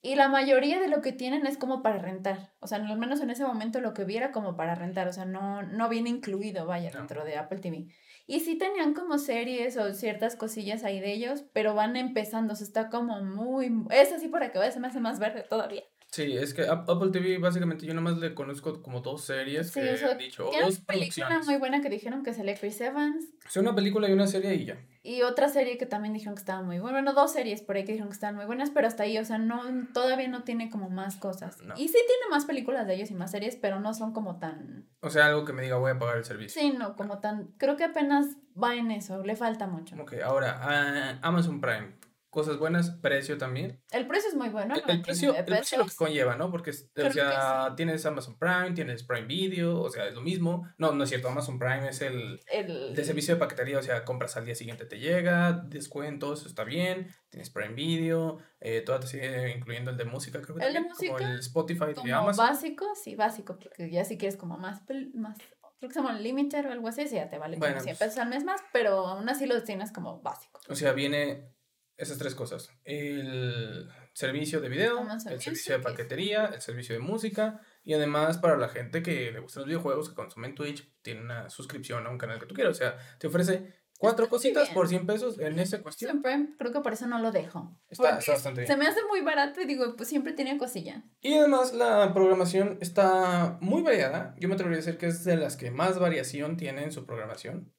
Y la mayoría de lo que tienen es como para rentar. O sea, al menos en ese momento lo que vi era como para rentar. O sea, no, no viene incluido, vaya, No. dentro de Apple TV. Y sí tenían como series o ciertas cosillas ahí de ellos, pero van empezando. O sea, está como muy... Es así para que veas, se me hace más verde todavía. Sí, es que Ap- Apple TV básicamente yo nomás le conozco como dos series Sí, que o sea, han dicho, o dos una película producciones. muy buena que dijeron que sale Chris Evans. Sea, una película y una serie y ya. Y otra serie que también dijeron que estaba muy buena. Bueno, dos series por ahí que dijeron que estaban muy buenas, pero hasta ahí, o sea, no, todavía no tiene como más cosas. No. Y sí tiene más películas de ellos y más series, pero no son como tan. O sea, algo que me diga voy a pagar el servicio. Sí, no, como tan. Creo que apenas va en eso, le falta mucho. Ok, ahora, ah, Amazon Prime. Cosas buenas, precio también. El precio es muy bueno, El, el precio, 99 el precio lo que conlleva, ¿no? Porque, Creo o sea, tienes Amazon Prime, tienes Prime Video, o sea, es lo mismo. No, no es cierto, Amazon Prime es el El, de servicio de paquetería, o sea, compras al día siguiente te llega, descuentos, está bien, tienes Prime Video, eh, todo te sigue incluyendo el de música, creo que El de también, como música, el Spotify de como Amazon. básico, sí, básico, porque ya si quieres como más, más creo que se llama Limiter o algo así, sí, ya te vale Bueno, como 100 pues- pesos al mes más, pero aún así lo tienes como básico. O sea, viene esas tres cosas. El servicio de video, el servicio de paquetería, el servicio de música. Y además para la gente que le gustan los videojuegos, que consumen Twitch, tiene una suscripción a un canal que tú quieras. O sea, te ofrece cuatro Está cositas por 100 pesos en esa cuestión. Prime, creo que por eso no lo dejo. Está bastante bien. Se me hace muy barato y digo, pues siempre tiene cosilla. Y además la programación está muy variada. Yo me atrevería a decir que es de las que más variación tiene en su programación.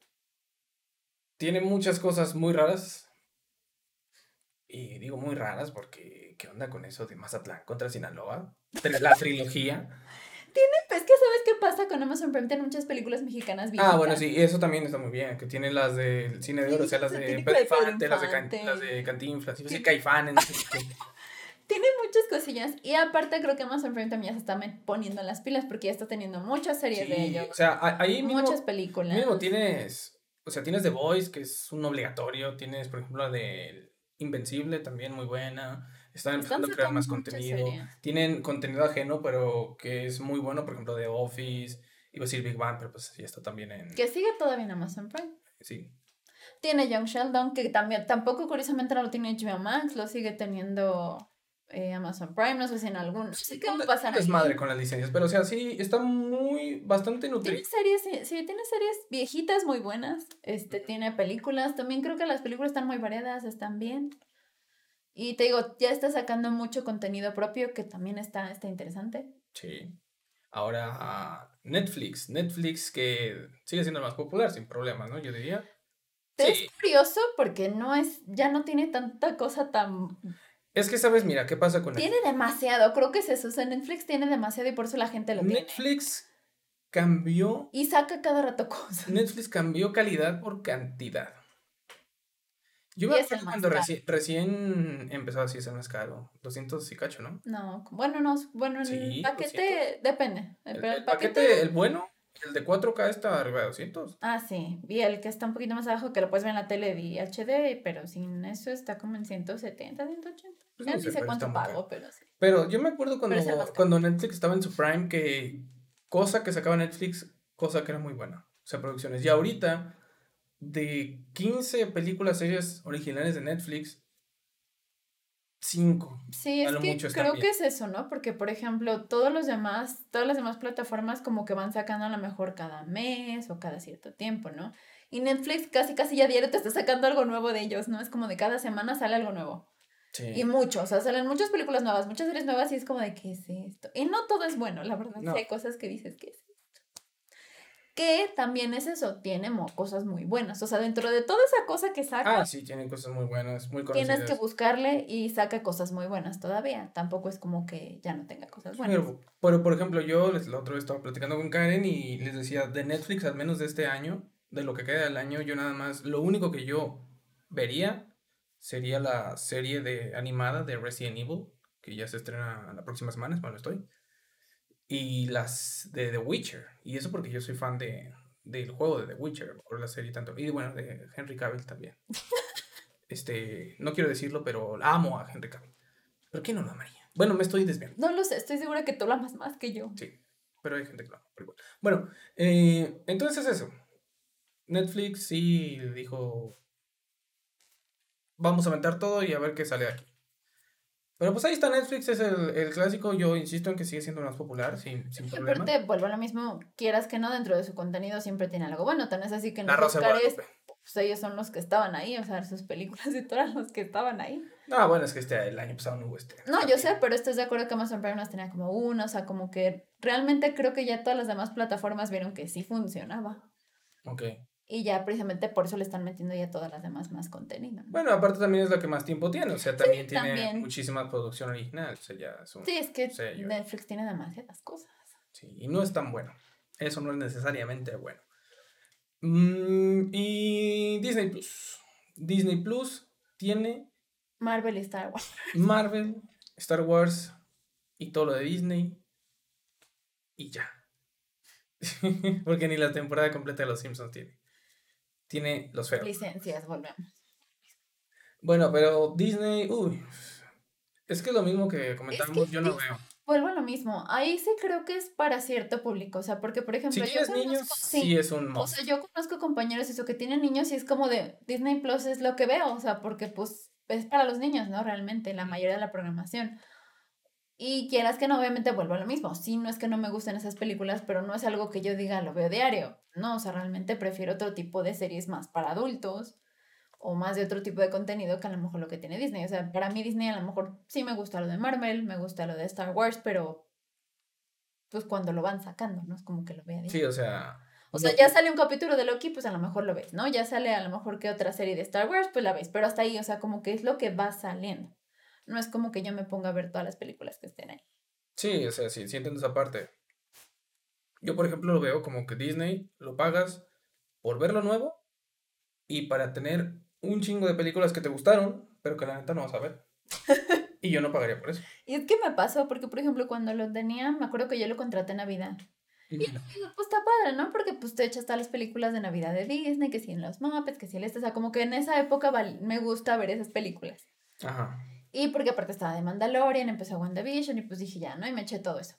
Tiene muchas cosas muy raras. Y digo muy raras porque, ¿qué onda con eso de Mazatlán contra Sinaloa? La trilogía. Es que ¿sabes qué pasa con Amazon Prime? Tiene muchas películas mexicanas viejitas. Ah, bueno, sí, eso también está muy bien. Que tiene las del cine de oro, o sea, las de tiene Pedro Infante, las de, Can- las de Cantinflas, iba a decir Sí. Caifanes. Tiene muchas cosillas. Y aparte creo que Amazon Prime también ya se está poniendo en las pilas porque ya está teniendo muchas series de ellos. o sea, ahí mismo, muchas películas. Mínimo tienes, o sea, tienes The Voice, que es un obligatorio, tienes, por ejemplo, la de Invencible, también muy buena, están empezando a crear más contenido, series. tienen contenido ajeno, pero que es muy bueno, por ejemplo, The Office, iba a decir Big Bang, pero pues ya está también en, Que sigue todavía en Amazon Prime. sí, Tiene Young Sheldon, que también, tampoco curiosamente no lo tiene HBO Max, lo sigue teniendo eh, Amazon Prime, no sé si en algún... No sé qué va a pasar es madre con las licencias, pero o sea, sí, está muy, bastante Tiene nutrido. series, sí, sí, tiene series viejitas muy buenas. Este, tiene películas. También creo que las películas están muy variadas, están bien. Y te digo, ya está sacando mucho contenido propio que también está, está interesante. Sí. Ahora, ah, Netflix, Netflix que sigue siendo el más popular, sin problemas, ¿no? Yo diría. Sí. Es curioso porque no es, ya no tiene tanta cosa tan... Es que, ¿sabes? Mira, ¿qué pasa con Tiene demasiado, creo que es eso. O sea, Netflix tiene demasiado y por eso la gente lo tiene. Netflix cambió, Y saca cada rato cosas. Netflix cambió calidad por cantidad. Yo me es el acuerdo cuando reci- recién empezó así a ser más caro, 200 y cacho, ¿no? No, bueno, no, bueno, el Sí, paquete depende. El, el paquete, el bueno, el de 4K está arriba de 200. Ah, sí. Y el que está un poquito más abajo, que lo puedes ver en la tele de HD, pero sin eso está como en 170, 180. Pues no ni sé, sé cuánto pago, pero sí. Pero yo me acuerdo cuando, cuando Netflix estaba en su prime que cosa que sacaba Netflix cosa que era muy buena. O sea, producciones. Y ahorita, de 15 películas, series originales de Netflix, 5. Sí, es que creo que es eso, ¿no? Porque, por ejemplo, todos los demás, todas las demás plataformas como que van sacando a lo mejor cada mes o cada cierto tiempo, ¿no? Y Netflix casi casi ya diario te está sacando algo nuevo de ellos, ¿no? Es como de cada semana sale algo nuevo. Sí. Y muchos, o sea, salen muchas películas nuevas, muchas series nuevas y es como de, ¿qué es esto? Y no todo es bueno, la verdad. hay cosas que dices, ¿qué es esto? Que también es eso, tiene cosas muy buenas. O sea, dentro de toda esa cosa que saca. Ah, sí, tiene cosas muy buenas, muy conocidas. Tienes que buscarle y saca cosas muy buenas todavía. Tampoco es como que ya no tenga cosas buenas. Pero, por ejemplo, yo la otra vez estaba platicando con Karen y les decía, de Netflix, al menos de este año, de lo que queda del año, yo nada más, lo único que yo vería sería la serie de animada de Resident Evil, que ya se estrena la próxima semana, cuando estoy. Y las de The Witcher. Y eso porque yo soy fan de, del juego de The Witcher, por la serie tanto. Y bueno, de Henry Cavill también. este, no quiero decirlo, pero amo a Henry Cavill. ¿Pero quién no lo amaría? Bueno, me estoy desviando. No lo sé, estoy segura que tú lo amas más que yo. Sí, pero hay gente que lo ama. igual. Bueno, eh, entonces es eso. Netflix sí dijo, vamos a aventar todo y a ver qué sale de aquí. Pero pues ahí está Netflix, es el, clásico, yo insisto en que sigue siendo más popular, sin, sin problema. Aparte, vuelvo a lo mismo, quieras que no, dentro de su contenido siempre tiene algo bueno, tan es así que en los Oscars, pues ellos son los que estaban ahí, o sea, sus películas y todos los que estaban ahí. No, bueno, es que este, el año pasado no hubo este. No, yo sé, pero estás de acuerdo que Amazon Prime nos tenía como uno, o sea, como que realmente creo que ya todas las demás plataformas vieron que sí funcionaba. Ok. Y ya precisamente por eso le están metiendo ya todas las demás más contenido. Bueno, aparte también es la que más tiempo tiene, o sea, también tiene muchísima producción original. O sea, ya es sí, es que Netflix tiene demasiadas cosas. Sí, y no es tan bueno. Eso no es necesariamente bueno. Mm, y Disney Plus. Disney Plus tiene... Marvel y Star Wars. Marvel, Star Wars y todo lo de Disney. Y ya. Porque ni la temporada completa de Los Simpsons tiene tiene los feos. Licencias, volvemos. Bueno, pero Disney, uy, es que lo mismo que comentamos, yo no veo. Vuelvo a lo mismo, ahí sí creo que es para cierto público, o sea, porque por ejemplo... Si tienes niños, sí, es un O sea, yo conozco compañeros eso que tienen niños y es como de Disney Plus es lo que veo, o sea, porque pues es para los niños, ¿no? Realmente, la mayoría de la programación. Y quieras que no, obviamente vuelvo a lo mismo. Sí, no es que no me gusten esas películas, pero no es algo que yo diga, lo veo diario. No, o sea, realmente prefiero otro tipo de series más para adultos o más de otro tipo de contenido que a lo mejor lo que tiene Disney. O sea, para mí Disney a lo mejor sí me gusta lo de Marvel, me gusta lo de Star Wars, pero pues cuando lo van sacando, ¿no? Es como que lo vea diario. Sí, o sea... O sea, ya sale un capítulo de Loki, pues a lo mejor lo ves, ¿no? Ya sale a lo mejor que otra serie de Star Wars, pues la ves. Pero hasta ahí, o sea, como que es lo que va saliendo. No es como que yo me ponga a ver todas las películas que estén ahí. Sí, o sea, sí, sí entiendo esa parte. Yo, por ejemplo, lo veo como que Disney lo pagas por ver lo nuevo y para tener un chingo de películas que te gustaron, pero que la neta no vas a ver. y yo no pagaría por eso. Y es que me pasó, porque por ejemplo, cuando lo tenía, me acuerdo que yo lo contraté en Navidad. Y pues está padre, ¿no? Porque pues te echas todas las películas de Navidad de Disney, que si en los Muppets, que si el este, o sea, como que en esa época me gusta ver esas películas. Ajá. Y porque aparte estaba de Mandalorian, empezó WandaVision y pues dije ya, ¿no? Y me eché todo eso.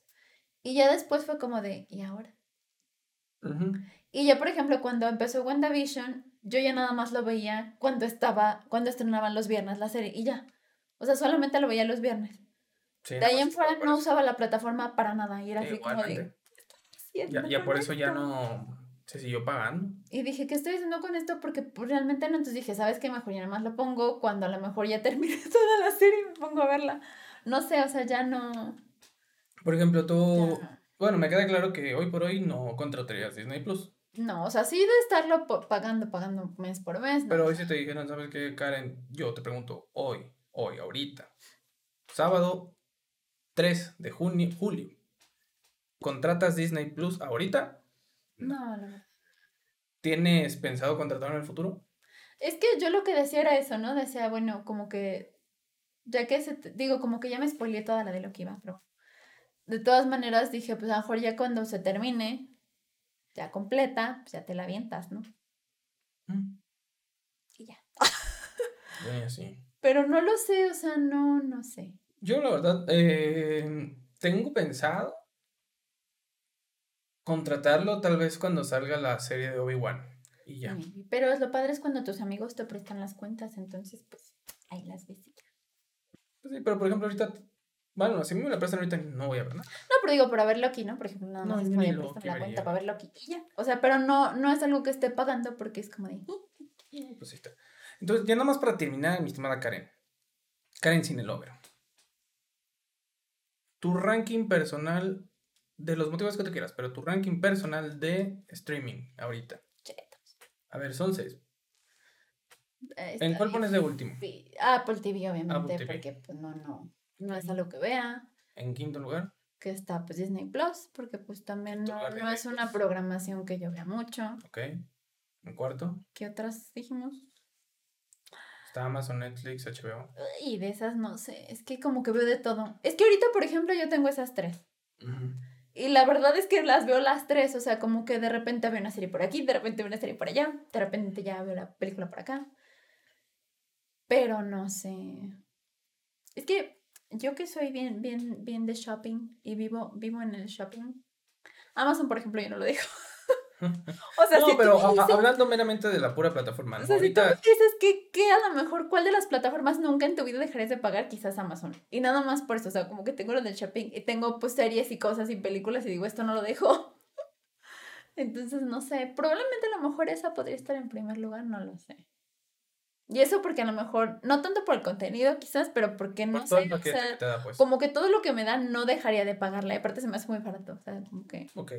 Y ya después fue como de, ¿y ahora? Y ya, por ejemplo, cuando empezó WandaVision, yo ya nada más lo veía cuando estaba, cuando estrenaban los viernes la serie y ya. O sea, solamente lo veía los viernes. de ahí en fuera no usaba la plataforma para nada y era así como de... Ya, ya por eso ya no se siguió pagando. Y dije, ¿qué estoy haciendo con esto? Porque pues, realmente no. Entonces dije, ¿sabes qué? Mejor ya nada más lo pongo cuando a lo mejor ya termine toda la serie y me pongo a verla. No sé, o sea, ya no. Por ejemplo, tú. Bueno, me queda claro que hoy por hoy no contratarías Disney Plus. No, o sea, sí de estarlo pagando, pagando mes por mes. Pero hoy si te dijeron, ¿sabes qué, Karen? Yo te pregunto, hoy, hoy, ahorita, sábado 3 de junio, julio, ¿contratas Disney Plus ahorita? No, no. ¿Tienes pensado contratar en el futuro? Es que yo lo que decía era eso, ¿no? Decía, bueno, como que, ya que se, digo, como que ya me spoileé toda la de lo que iba, pero de todas maneras dije, pues a lo mejor ya cuando se termine, ya completa, pues ya te la avientas, ¿no? Mm. Y ya. sí. Pero no lo sé, o sea, no, no sé. Yo la verdad, eh, tengo pensado contratarlo tal vez cuando salga la serie de Obi-Wan. Y ya. Pero lo padre es cuando tus amigos te prestan las cuentas, entonces pues ahí las ves. Pues sí, pero por ejemplo, ahorita. Bueno, si a mí me la prestan ahorita, no voy a ver nada. No, pero digo, para ver Loki, ¿no? Por ejemplo, nada No, más es yo como prestar la cuenta para ver Loki y ya. O sea, pero no, no es algo que esté pagando porque es como de... "Mm". Pues ahí está. Entonces, ya nada más para terminar, mi estimada Karen. Karen Cinelover. Tu ranking personal de los motivos que tú quieras, pero tu ranking personal de streaming ahorita. Chetos. A ver, son seis. ¿En cuál pones de último? Apple TV, obviamente, Apple TV. porque pues no, no, no es algo que vea. En quinto lugar. Que está pues Disney Plus, porque pues también no, no es una programación que yo vea mucho. Ok. En cuarto. ¿Qué otras dijimos? Está Amazon, Netflix, HBO. Y de esas no sé, es que como que veo de todo. Es que ahorita, por ejemplo, yo tengo esas tres. Ujú. Y la verdad es que las veo las tres, o sea, como que de repente veo una serie por aquí, de repente veo una serie por allá, de repente ya veo la película por acá. Pero no sé. Es que yo que soy bien, bien, bien de shopping y vivo, vivo en el shopping. Amazon, por ejemplo, yo no lo dejo. O sea, no, si pero me a- a- dices- hablando meramente de la pura plataforma. ¿no? o sea, si tú Ahorita, dices que, que a lo mejor, ¿cuál de las plataformas nunca en tu vida dejarías de pagar? Quizás Amazon. Y nada más por eso, o sea, como que tengo lo del shopping y tengo pues series y cosas y películas y digo, esto no lo dejo. Entonces, no sé, probablemente a lo mejor esa podría estar en primer lugar, no lo sé. Y eso porque a lo mejor, no tanto por el contenido quizás, pero porque no por sé, o sea, da, pues. como que todo lo que me dan no dejaría de pagarla. Y aparte se me hace muy barato, o sea, como que... Ok.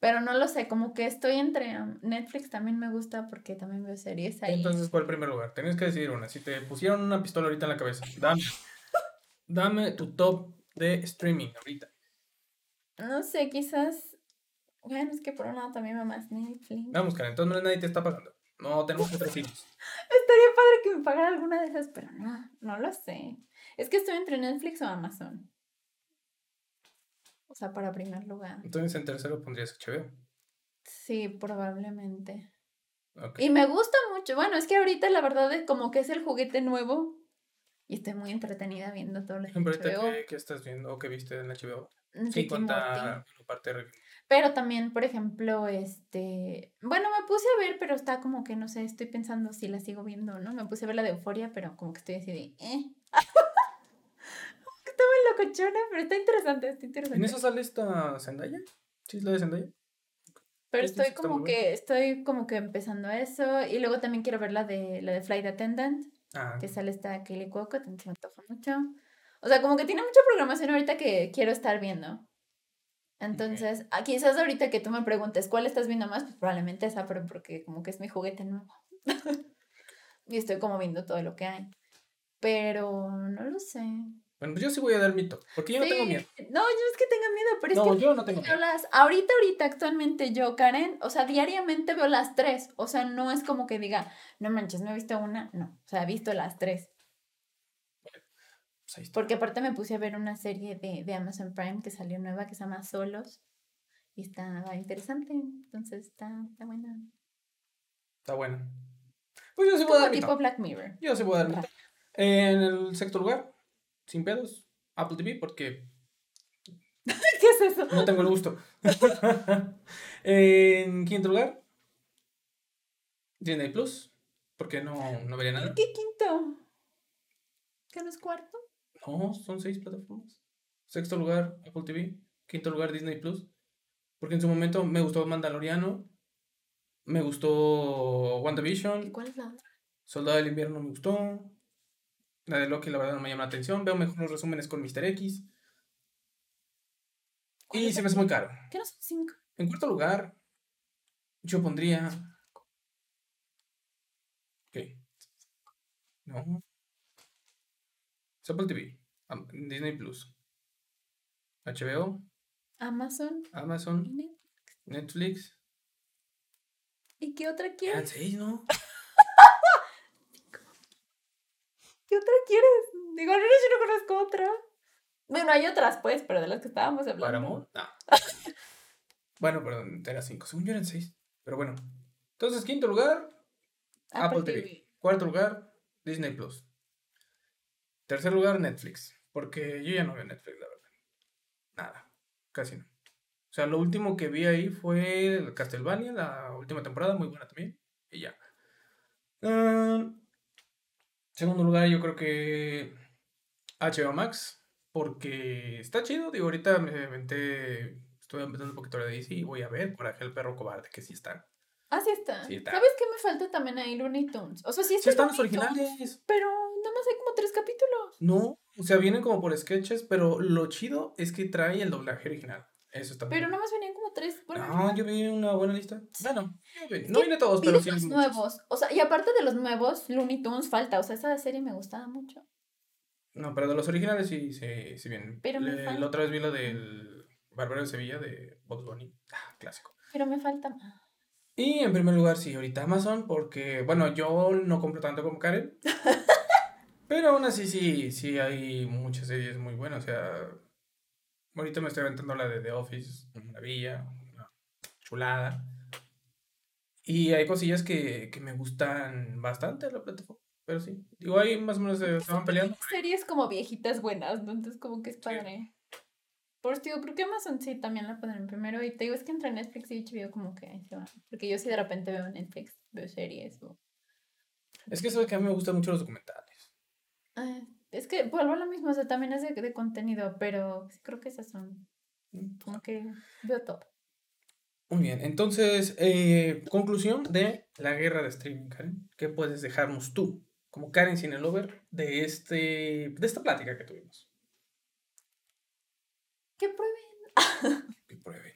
Pero no lo sé, como que estoy entre Netflix también me gusta porque también veo series ahí. Entonces, ¿cuál primer lugar? Tenías que decidir una. Si te pusieron una pistola ahorita en la cabeza, dame, dame tu top de streaming ahorita. No sé, quizás. Bueno, es que por un lado también mamás Netflix. Vamos, Karen, entonces nadie te está pagando. No tenemos que decir. Estaría padre que me pagara alguna de esas, pero no, no lo sé. Es que estoy entre Netflix o Amazon. O sea, para primer lugar. Entonces en tercero pondrías HBO. Sí, probablemente. Ok. Y me gusta mucho. Bueno, es que ahorita la verdad es como que es el juguete nuevo. Y estoy muy entretenida viendo todo lo HBO. ¿qué, estás viendo o qué viste en HBO? Rick Sin y contar Morty. la parte de. Pero también, por ejemplo, este. Bueno, me puse a ver, pero está como que no sé, estoy pensando si la sigo viendo o no. Me puse a ver la de Euforia, pero como que estoy así de. Eh. Como que está muy locochona, pero está interesante, está interesante. ¿En eso sale esta Zendaya? ¿Sí es la de Zendaya? Pero sí, estoy como que, estoy como que empezando eso. Y luego también quiero ver la de la de Flight Attendant, Ah, que sale esta Kelly Cuoco, también se me antoja mucho. O sea, como que tiene mucha programación ahorita que quiero estar viendo. Entonces, ah, quizás ahorita que tú me preguntes cuál estás viendo más, pues probablemente esa, pero porque como que es mi juguete nuevo. y estoy como viendo todo lo que hay. Pero no lo sé. Bueno, pues yo sí voy a dar mi top. Porque yo no tengo miedo. No, yo es que tenga miedo, pero es No, que yo no tengo miedo. las, ahorita, ahorita, actualmente yo, Karen, o sea, diariamente veo las tres. O sea, no es como que diga, no manches, no he visto una. No, o sea, he visto las tres. Pues ahí está. Porque aparte me puse a ver una serie de, de Amazon Prime que salió nueva que se llama Solos. Y está interesante. Entonces está, está buena. Está bueno. Pues yo sí voy a dar mi tipo top. Black Mirror. Yo sí voy a dar mi top. En el sexto lugar, sin pedos, Apple TV, porque ¿Qué es eso? no tengo el gusto. en quinto lugar, Disney Plus, porque no, no vería nada. ¿Qué quinto? ¿Qué no es cuarto? No, son seis plataformas. Sexto lugar, Apple TV. Quinto lugar, Disney Plus. Porque en su momento me gustó Mandaloriano. Me gustó ¿Y WandaVision. cuál es la otra? Soldado del Invierno me gustó. La de Loki, la verdad, no me llama la atención. Veo mejor los resúmenes con Mr. X. ¿Cuál Y se me hace muy caro. ¿Qué no son cinco? En cuarto lugar, yo pondría. ¿Qué? No. Apple TV, Disney Plus, HBO, Amazon. Amazon, Netflix. ¿Y qué otra Eran quieres? seis, ¿no? ¿Qué otra quieres? Digo, al menos yo no conozco otra. Bueno, hay otras, pues, pero de las que estábamos hablando. Paramount. No. bueno, perdón, era cinco. Según yo eran seis. Pero bueno. Entonces, quinto lugar, Apple, TV. Cuarto lugar, Disney Plus. Tercer lugar, Netflix. Porque yo ya no veo Netflix, la verdad. Nada. Casi no. O sea, lo último que vi ahí fue Castlevania, la última temporada, muy buena también. Y ya. Ah, segundo lugar, yo creo que HBO Max, porque está chido. Digo, ahorita me inventé, estoy empezando un poquito de DC y voy a ver Coraje el perro cobarde, que sí está. Ah, sí está. Sí está. ¿Sabes qué me falta también ahí? Looney Tunes. O sea, sí, Sí está están los Tunes, originales. Pero nada más hay como tres capítulos. No, o sea, vienen como por sketches, pero lo chido es que trae el doblaje original. Eso está Pero bien. nada más venían como tres. Bueno, No, yo vi una buena lista. Bueno, no viene todos, pero sí. los muchos. nuevos. O sea, y aparte de los nuevos, Looney Tunes falta. O sea, esa serie me gustaba mucho. No, pero de los originales sí, sí, sí vienen. Pero me Le- falta. La otra vez vi la del Bárbaro de Sevilla de Box Bunny. Ah, clásico. Pero me falta más. Y en primer lugar, sí, ahorita Amazon, porque, bueno, yo no compro tanto como Karen. pero aún así, sí, sí hay muchas series muy buenas. O sea, ahorita me estoy aventando la de The Office, una maravilla, una chulada. Y hay cosillas que, que me gustan bastante de la plataforma. Pero sí, digo, ahí más o menos se, se van peleando. Series como viejitas buenas, ¿no? Entonces como que es padre. Por eso digo, porque Amazon sí también la ponen primero. Y te digo, es que entre Netflix y HBO como que ahí se va. Porque yo sí de repente veo Netflix, veo series o... Es que eso es que a mí me gustan mucho los documentales. Ah, es que vuelvo a lo mismo, o sea, también es de, de contenido, pero sí creo que esas son como que veo todo. Muy bien, entonces, eh, conclusión de la guerra de streaming, Karen. ¿Qué puedes dejarnos tú, como Karen Cinelover, de, este, de esta plática que tuvimos? Que prueben. Que prueben.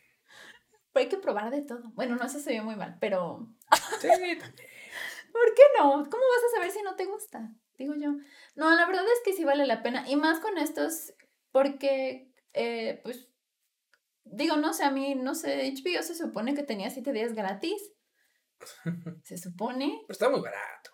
Pero hay que probar de todo. Bueno, no, eso se ve muy mal, pero Sí. ¿por qué no? ¿Cómo vas a saber si no te gusta? Digo yo. No, la verdad es que sí vale la pena. Y más con estos, porque, eh, pues, digo, no sé, a mí, no sé, HBO se supone que tenía siete días gratis. Se supone. Pero está muy barato.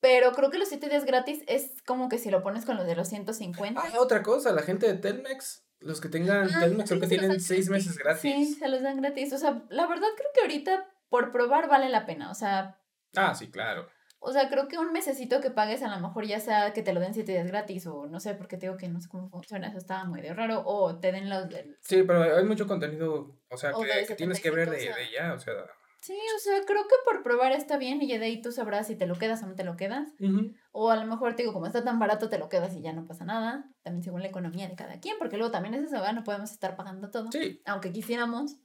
Pero creo que los siete días gratis es como que si lo pones con los de los 150. Ah, otra cosa, la gente de Telmex, los que tengan Ah, Telmex, creo que sí, se los tienen seis meses gratis. Sí, se los dan gratis. O sea, la verdad creo que ahorita por probar vale la pena. O sea, Ah, sí, claro. O sea, creo que un mesecito que pagues a lo mejor ya sea que te lo den siete días gratis o no sé, porque te digo que no sé cómo funciona, eso estaba muy de raro. O te den los del... Sí, pero hay mucho contenido, o sea, O que, tienes que ver de, 75, o sea. de ya, o sea. Sí, o sea, creo que por probar está bien y ya de ahí tú sabrás si te lo quedas o no te lo quedas. O a lo mejor te digo, como está tan barato, te lo quedas y ya no pasa nada. También según la economía de cada quien, porque luego también es eso, ¿verdad? No podemos estar pagando todo. Sí, Aunque quisiéramos.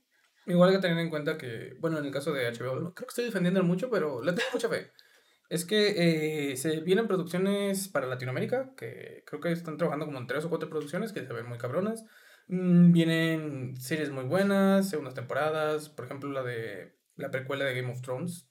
Igual hay que tener en cuenta que, bueno, en el caso de HBO, creo que estoy defendiendo mucho, pero le tengo mucha fe. Es que eh, se vienen producciones para Latinoamérica, que creo que están trabajando como en tres o cuatro producciones que se ven muy cabronas. Mm, vienen series muy buenas, segundas temporadas, por ejemplo la de la precuela de Game of Thrones,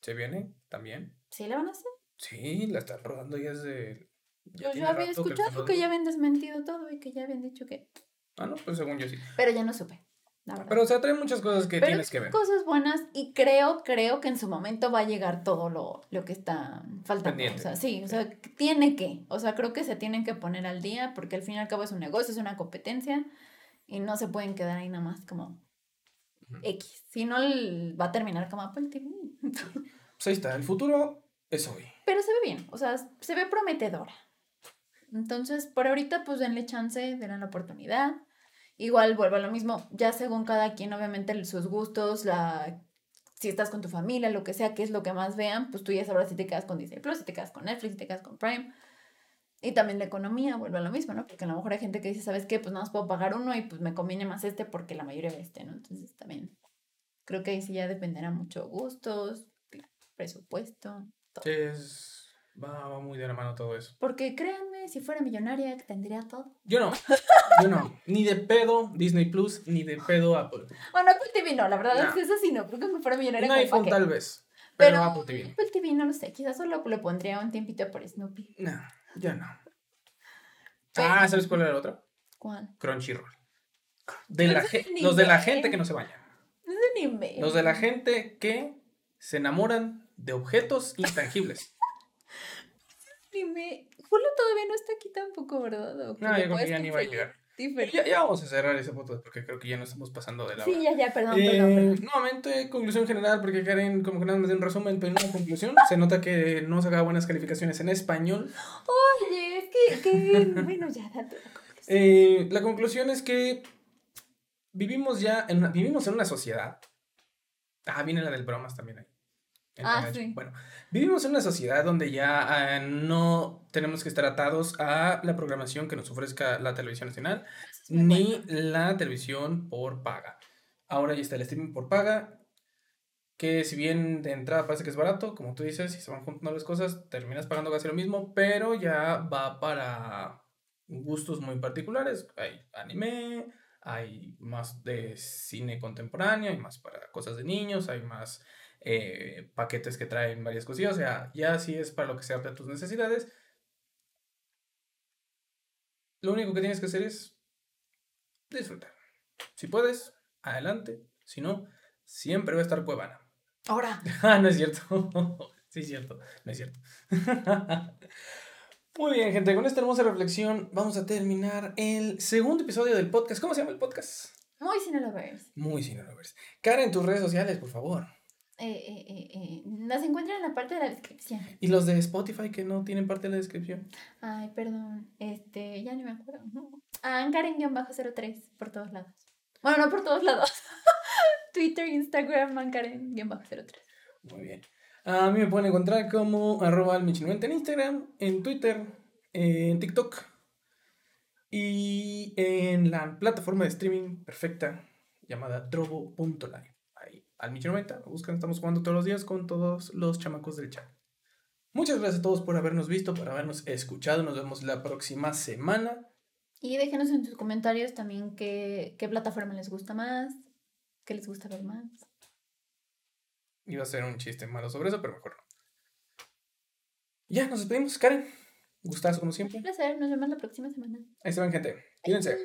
se viene también. ¿Sí le van a hacer? Sí, la están rodando ya desde... ya Yo, yo había rato que la escuchado que ya habían desmentido todo y que ya habían dicho que... Ah, no, pues según yo sí. Pero ya no supe, la verdad. Pero o sea, trae muchas cosas que Pero tienes que ver. cosas buenas y creo, creo que en su momento va a llegar todo lo, lo que está faltando. Pendiente. O sea, sí, o sea, tiene que. O sea, creo que se tienen que poner al día porque al fin y al cabo es un negocio, es una competencia y no se pueden quedar ahí nada más como. X. Si no, va a terminar como Apple TV. Pues ahí está, el futuro es hoy. Pero se ve bien, o sea, se ve prometedora. Entonces, por ahorita, pues denle chance, denle la oportunidad. Igual vuelvo a lo mismo, ya según cada quien, obviamente, sus gustos, la si estás con tu familia, lo que sea, qué es lo que más vean, pues tú ya sabrás si te quedas con Disney Plus, si te quedas con Netflix, si te quedas con Prime. Y también la economía, vuelve a lo mismo, ¿no? Porque a lo mejor hay gente que dice, ¿sabes qué? Pues nada más puedo pagar uno y pues me conviene más este porque la mayoría ve este, ¿no? Entonces también creo que ahí sí ya dependerá mucho gustos, presupuesto, todo. Es... Va, va muy de la mano todo eso. Porque créanme, si fuera millonaria tendría todo. Yo no. Yo no. Ni de pedo Disney Plus, ni de pedo Apple. Bueno, Apple TV no, la verdad No. es que eso sí no, creo que me fuera millonaria Un iPhone tal vez. Pero, Pero Apple TV. Apple TV no lo sé, quizás solo le pondría un tiempito por Snoopy. No, yo no. Pero- Ah, ¿sabes cuál era la otra? ¿Cuál? Crunchyroll. De la un los de la gente que no se bañan. No es un email. Los de la gente que se enamoran de objetos intangibles. Anime. Julio todavía no está aquí tampoco, ¿verdad? ¿O que No, yo creo que ya ni va a llegar. Ya, ya vamos a cerrar ese foto porque creo que ya nos estamos pasando de la hora. Sí, ya, ya, perdón, Eh, perdón, perdón. nuevamente, conclusión general, porque Karen como que nada más de un resumen, pero una conclusión. Se nota que no sacaba buenas calificaciones en español. Oye, es que, que... bueno, ya, date la conclusión. Eh, la conclusión es que vivimos ya en una, vivimos en una sociedad. Ah, viene la del bromas también ahí. Ah, sí. Bueno, vivimos en una sociedad donde ya eh, no tenemos que estar atados a la programación que nos ofrezca la televisión nacional muy ni bueno. la televisión por paga. Ahora ya está el streaming por paga, que si bien de entrada parece que es barato, como tú dices, si se van juntando las cosas, terminas pagando casi lo mismo, pero ya va para gustos muy particulares. Hay anime, hay más de cine contemporáneo, hay más para cosas de niños, hay más eh, paquetes que traen varias cosillas, o sea, ya si es para lo que se adapte a tus necesidades. Lo único que tienes que hacer es disfrutar. Si puedes, adelante. Si no, siempre va a estar Cuevana. Ahora, Ah, no es cierto. sí, es cierto. No es cierto. Muy bien, gente. Con esta hermosa reflexión vamos a terminar el segundo episodio del podcast. ¿Cómo se llama el podcast? muy Cinelovers. Muy Cinelovers. Cara en tus redes sociales, por favor. Eh, eh, eh, eh, las encuentran en la parte de la descripción. Y los de Spotify que no tienen parte de la descripción. Ay, perdón. Este, ya ni me acuerdo. Ah, Karen-03 por todos lados. Bueno, no por todos lados. Twitter, Instagram, Karen-03. Muy bien. A mí me pueden encontrar como arroba almichi90 en Instagram, en Twitter, en TikTok y en la plataforma de streaming perfecta llamada drobo.live. Ahí, almichi90, lo buscan, estamos jugando todos los días con todos los chamacos del chat. Muchas gracias a todos por habernos visto, por habernos escuchado. Nos vemos la próxima semana. Y déjenos en sus comentarios también qué, qué plataforma les gusta más, qué les gusta ver más. Iba a ser un chiste malo sobre eso, pero mejor no. Ya, nos despedimos, Karen. Gustazo como siempre. Un placer, nos vemos la próxima semana. Ahí se ven, gente. Cuídense.